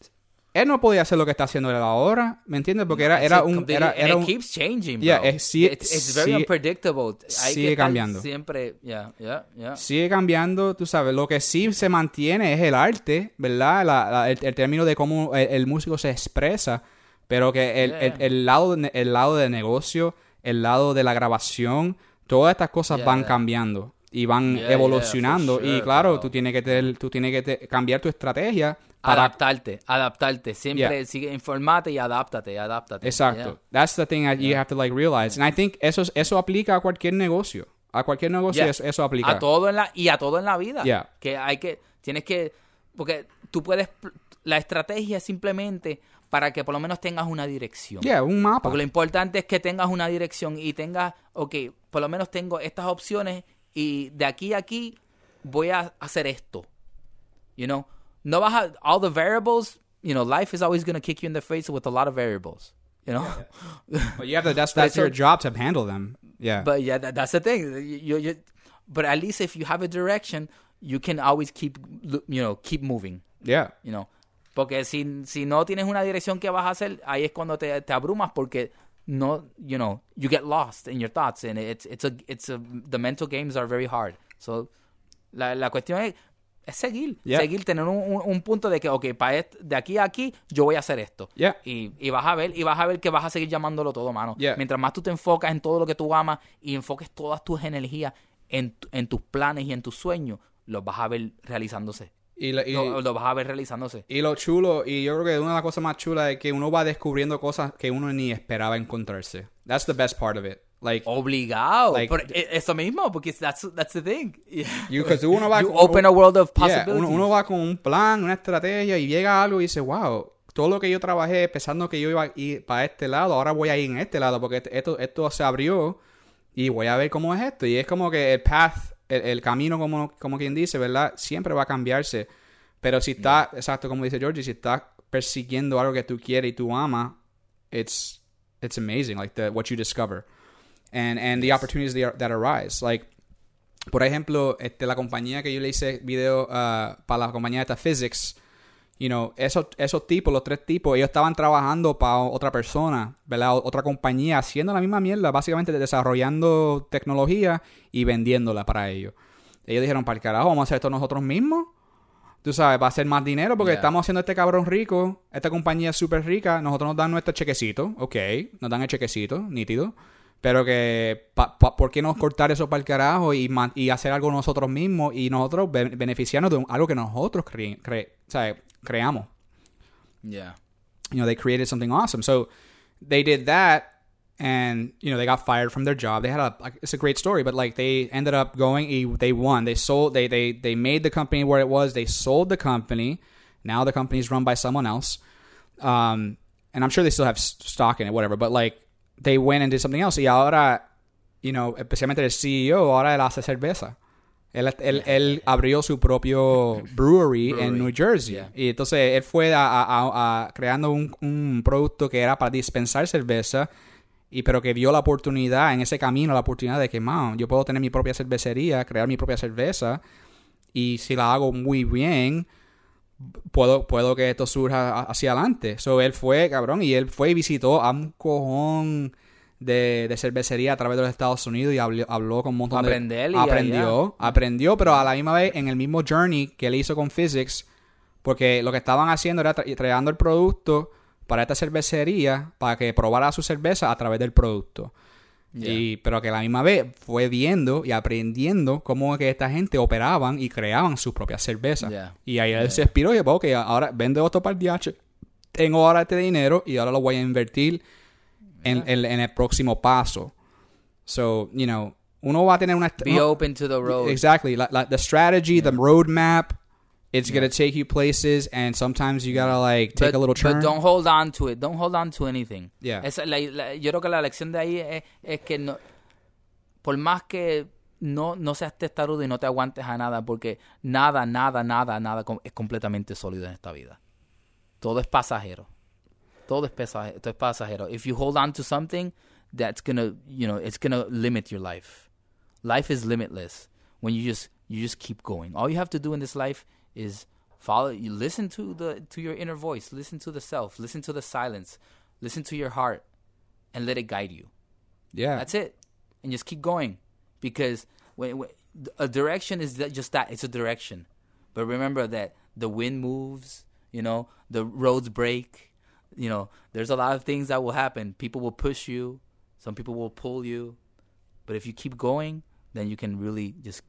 él no podía hacer lo que está haciendo él ahora. ¿Me entiendes? Porque era, era un... Era, era it un keeps changing, bro. Yeah, es- sí- it's, it's very sí- unpredictable. Hay sigue que cambiando. Siempre, yeah, yeah, yeah. sigue cambiando, tú sabes, lo que sí se mantiene es el arte, ¿verdad? La- la- el, el término de cómo el, el músico se expresa, pero que el, Yeah. el lado, el lado de negocio, el lado de la grabación, todas estas cosas van cambiando y van Yeah, evolucionando yeah, for y sure, claro, bro. tú tienes que tener- tú tienes que te- cambiar tu estrategia para Adaptarte, adaptarte. Siempre Yeah. sigue, informate y adáptate, adáptate. Exacto. That's the thing that you have to like realize. And I think eso es- eso aplica a cualquier negocio. A cualquier negocio eso, eso aplica. A todo en la, y a todo en la vida. Que hay que, tienes que, porque tú puedes, la estrategia es simplemente para que por lo menos tengas una dirección. Yeah, un mapa. Porque lo importante es que tengas una dirección y tengas, ok, por lo menos tengo estas opciones y de aquí a aquí voy a hacer esto. You know, no vas a, all the variables, you know, life is always going to kick you in the face with a lot of variables. You know, But you have to, that's that's your job to handle them. Yeah. But yeah, that, that's the thing. You, you, but at least if you have a direction, you can always keep, you know, keep moving. yeah. You know, porque si, si no tienes una dirección que vas a hacer, ahí es cuando te, te abrumas porque no, you know, you get lost in your thoughts and it's it's a it's a the mental games are very hard. So la, la cuestión es, es seguir, Yeah. seguir, tener un, un- un punto de que, ok, para de aquí a aquí yo voy a hacer esto. Yeah. Y, y vas a ver, y vas a ver que vas a seguir llamándolo todo, mano. Yeah. Mientras más tú te enfocas en todo lo que tú amas y enfoques todas tus energías en, en tus planes y en tus sueños, los vas a ver realizándose. Y, la- y- Lo, lo vas a ver realizándose. y lo chulo, y yo creo que una de las cosas más chulas es que uno va descubriendo cosas que uno ni esperaba encontrarse. That's the best part of it. Like, Obligado. Like- Pero e- eso mismo, porque that's, that's the thing. Yeah. you, uno va You con- open a world of Yeah, possibilities. uno, uno va con un plan, una estrategia y llega algo y dice, wow, todo lo que yo trabajé pensando que yo iba a ir para este lado, ahora voy a ir en este lado porque esto, esto se abrió y voy a ver cómo es esto. Y es como que el path, el, el camino, como, como quien dice, ¿verdad? Siempre va a cambiarse. Pero si está, exacto como dice Georgie, si estás persiguiendo algo que tú quieres y tú amas, it's, it's amazing, like the, what you discover. And, and the opportunities that, that arise. Like, por ejemplo, este, la compañía que yo le hice video ah, para la compañía esta Physics, you know, esos, esos tipos, los tres tipos, ellos estaban trabajando para otra persona, ¿verdad? Otra compañía, haciendo la misma mierda, básicamente desarrollando tecnología y vendiéndola para ellos. Ellos dijeron, para el carajo, vamos a hacer esto nosotros mismos. Tú sabes, va a ser más dinero porque Yeah. estamos haciendo este cabrón rico, esta compañía es súper rica, nosotros nos dan nuestro chequecito, ok, nos dan el chequecito, nítido. Pero que, pa- pa- ¿por qué no cortar eso para el carajo y, y hacer algo nosotros mismos y nosotros be- beneficiarnos de un- algo que nosotros cre- cre- sea, creamos? Yeah. you know, they created something awesome. So they did that and, you know, they got fired from their job. They had a, like, it's a great story, but like they ended up going, they won. They sold, they, they, they made the company where it was. They sold the company. Now the company is run by someone else. Um, and I'm sure they still have stock in it, whatever, but like they went and did something else. Y ahora, you know, especialmente el CEO, ahora él hace cerveza. Él, él, él abrió su propio brewery, en Brewery, New Jersey. yeah. Y entonces él fue a, a- a- a- creando un, un producto que era para dispensar cerveza, y pero que dio la oportunidad, en ese camino, la oportunidad de que, man, yo puedo tener mi propia cervecería, crear mi propia cerveza, y si la hago muy bien, puedo, puedo que esto surja hacia adelante. So él fue, cabrón, y él fue y visitó a un cojón de, de cervecería a través de los Estados Unidos y habló, habló con un montón Aprender de... y Aprendió, aprendió, pero a la misma vez en el mismo journey que él hizo con Physics, porque lo que estaban haciendo era tra- creando el producto para esta cervecería para que probara su cerveza a través del producto. Yeah. Y, pero que a la misma vez fue viendo y aprendiendo cómo que esta gente operaban y creaban sus propias cervezas. Yeah. Y ahí él se inspiró y dijo, ok, ahora vendo esto para el DH. Tengo ahora este dinero y ahora lo voy a invertir en, en- en el próximo paso. So, you know, uno va a tener una... Be open to the road. Exactly. Like, like the strategy, the roadmap, it's gonna take you places, and sometimes you gotta like take But- a little turn. But don't hold on to it. Don't hold on to anything. Yeah. Esa- la- la- yo creo que la lección de ahí es, es que no, por más que no, no seas testarudo y no te aguantes a nada, porque nada, nada, nada, nada es completamente sólido en esta vida. Todo es pasajero. Todo es pasajero. Todo es pasajero. If you hold on to something, that's gonna, you know, it's gonna limit your life. Life is limitless when you just you just keep going. All you have to do in this life is follow. You listen to the to your inner voice. Listen to the self. Listen to the silence. Listen to your heart, and let it guide you. yeah. That's it. And just keep going. Because when, when a direction is that- just that, it's a direction. But remember that the wind moves, you know, the roads break, you know, there's a lot of things that will happen. People will push you, some people will pull you. But if you keep going, then you can really just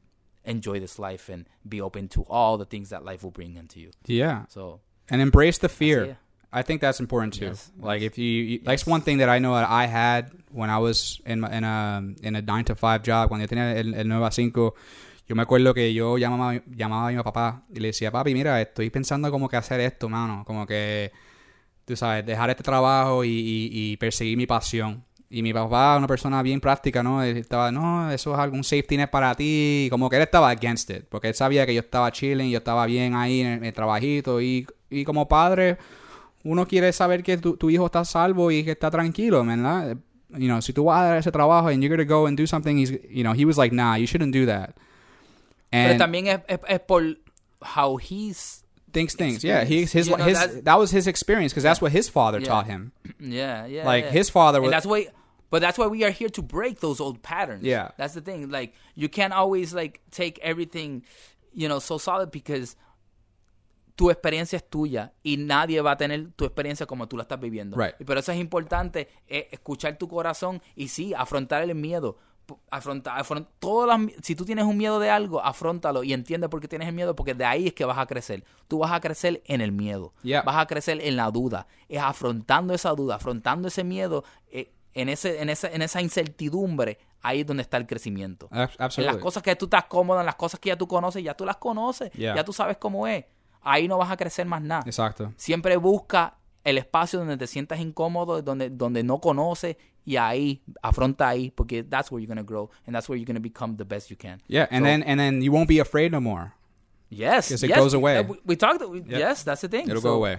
enjoy this life and be open to all the things that life will bring into you. yeah. So, and embrace the fear. I think that's important too. Yes, Like yes, if you, you that's one thing that I know that I had when I was in my- in a in a nine to five job cuando yo tenía el, el 9 a 5. Yo me acuerdo que yo llamaba, llamaba a mi papá y le decía, papi, mira, estoy pensando como que hacer esto, mano. Como que, tú sabes, dejar este trabajo y, y, y perseguir mi pasión. Y mi papá, una persona bien práctica, ¿no? Él estaba, no, eso es algún safety net para ti. Como que él estaba against it. Porque él sabía que yo estaba chilling, yo estaba bien ahí en el, en el trabajito. Y, y como padre, uno quiere saber que tu, tu hijo está salvo y que está tranquilo, ¿verdad? You know, si tú vas a dar ese trabajo and you're going to go and do something, he's, you know, he was like, nah, you shouldn't do that. pero And también es, es, es por how he's thinks things. Yeah, he, his, You know, his, that- that was his experience because that's what his father Yeah. taught him. Yeah, yeah. Like, yeah. his father and was- that's why. But that's why we are here to break those old patterns. Yeah. that's the thing. Like you can't always like take everything, you know, so solid because tu experiencia es tuya y nadie va a tener tu experiencia como tú la estás viviendo. Right. Por eso es importante eh, escuchar tu corazón y sí, afrontar el miedo. P- Afrontar, afront- todas las- si tú tienes un miedo de algo, afrontalo y entiende por qué tienes el miedo, porque de ahí es que vas a crecer. Tú vas a crecer en el miedo. Yeah. Vas a crecer en la duda. Es afrontando esa duda, afrontando ese miedo, eh, en, ese, en, esa, en esa incertidumbre, ahí es donde está el crecimiento. Ab- En Absolutely. las cosas que tú estás cómodo, en las cosas que ya tú conoces, ya tú las conoces, Yeah. ya tú sabes cómo es. Ahí no vas a crecer más nada. Exacto. Siempre busca el espacio donde te sientas incómodo, donde, donde no conoces, y ahí, afronta ahí, porque that's where you're to grow, and that's where you're to become the best you can. Yeah, and So- then and then you won't be afraid no more. Yes, 'Cause it yes. goes away. Uh, We, we talked, we- yes, that's the thing. It'll So, go away.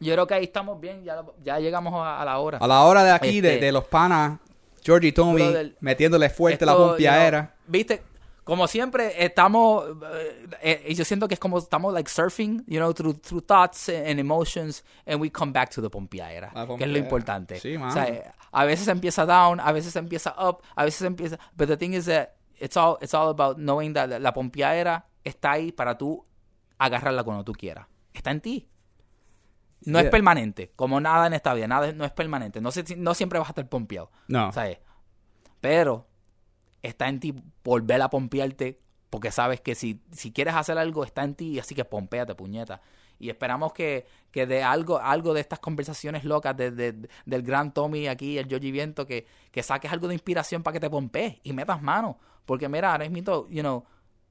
Yo creo que ahí estamos bien, ya, ya llegamos a, a la hora. A la hora de aquí, de, Este- de los panas, Georgie Tommy, Brother, metiéndole fuerte la Esto, pompiadera. you know, Viste, como siempre estamos, eh, eh, yo siento que es como estamos like surfing, you know, through, through thoughts and emotions, and we come back to the pompiadera, que es lo importante. Sí. O sea, a veces empieza down, a veces empieza up, a veces empieza, but the thing is that it's all, it's all about knowing that la, pompiadera está ahí para tú agarrarla cuando tú quieras. Está en ti. No es permanente, como nada en esta vida, nada no es permanente. No, si- no siempre vas a estar pompeado. No. ¿sabes? Pero está en ti volver a pompearte porque sabes que si, si quieres hacer algo está en ti, así que pompéate, puñeta. Y esperamos que, que de algo, algo de estas conversaciones locas de, de- del gran Tommy aquí, el Georgie Viento, que, que saques algo de inspiración para que te pompees y metas mano. Porque mira, ahora mismo, you know,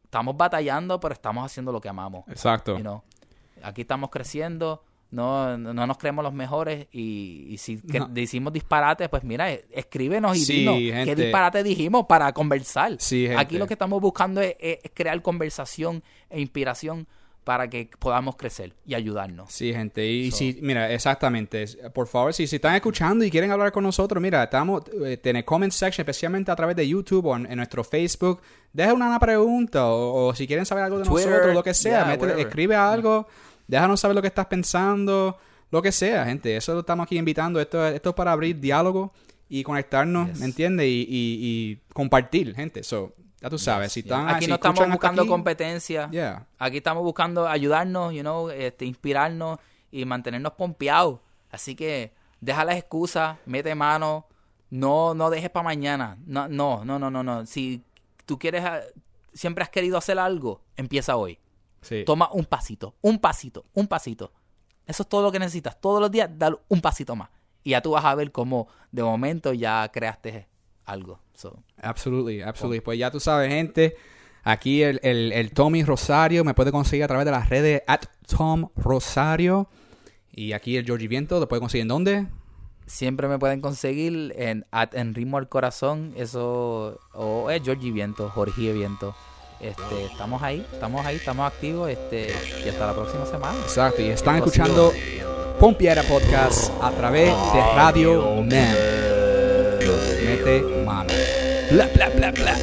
estamos batallando, pero estamos haciendo lo que amamos. Exacto. You know, aquí estamos creciendo, no, no no nos creemos los mejores y, y si que No. decimos disparates, pues mira, eh, escríbenos y Sí, dinos gente. qué disparate dijimos para conversar. Sí. Aquí lo que estamos buscando es, es crear conversación e inspiración para que podamos crecer y ayudarnos. Sí, gente. Y So- si, mira, exactamente. Por favor, si, si están escuchando y quieren hablar con nosotros, mira, estamos eh, en el comment section, especialmente a través de YouTube o en, en nuestro Facebook. Deja una, una pregunta o, o si quieren saber algo de Twitter, nosotros, lo que sea, yeah, whatever. escribe algo, déjanos saber lo que estás pensando, lo que sea, gente. Eso lo estamos aquí invitando. Esto, esto es para abrir diálogo y conectarnos, Yes. ¿me entiendes? Y, y- y compartir, gente. So, ya tú sabes, si están Aquí si no estamos buscando aquí, competencia. Yeah. Aquí estamos buscando ayudarnos, you know, este, inspirarnos y mantenernos pompeados. Así que deja las excusas, mete mano, no, no dejes para mañana. No, no, no, no, no, no. Si tú quieres, ah, siempre has querido hacer algo, empieza hoy. Sí. Toma un pasito, un pasito, un pasito. Eso es todo lo que necesitas. Todos los días, dale un pasito más. Y ya tú vas a ver cómo de momento ya creaste algo. So, Absolutely, absolutely. Pues ya tú sabes, gente. Aquí el, el, el Tommy Rosario me puede conseguir a través de las redes at Tom Rosario. Y aquí el Georgie Viento, ¿lo puede conseguir en dónde? siempre me pueden conseguir en, at- en ritmo al corazón. Eso. O es Georgie Viento, Jorge Viento. Este, estamos ahí, estamos ahí, estamos activos. Este, y hasta la próxima semana. Exacto, y están escuchando Pompiera Podcast a través de Radio Man. Mete mano. Bla, bla, bla, bla.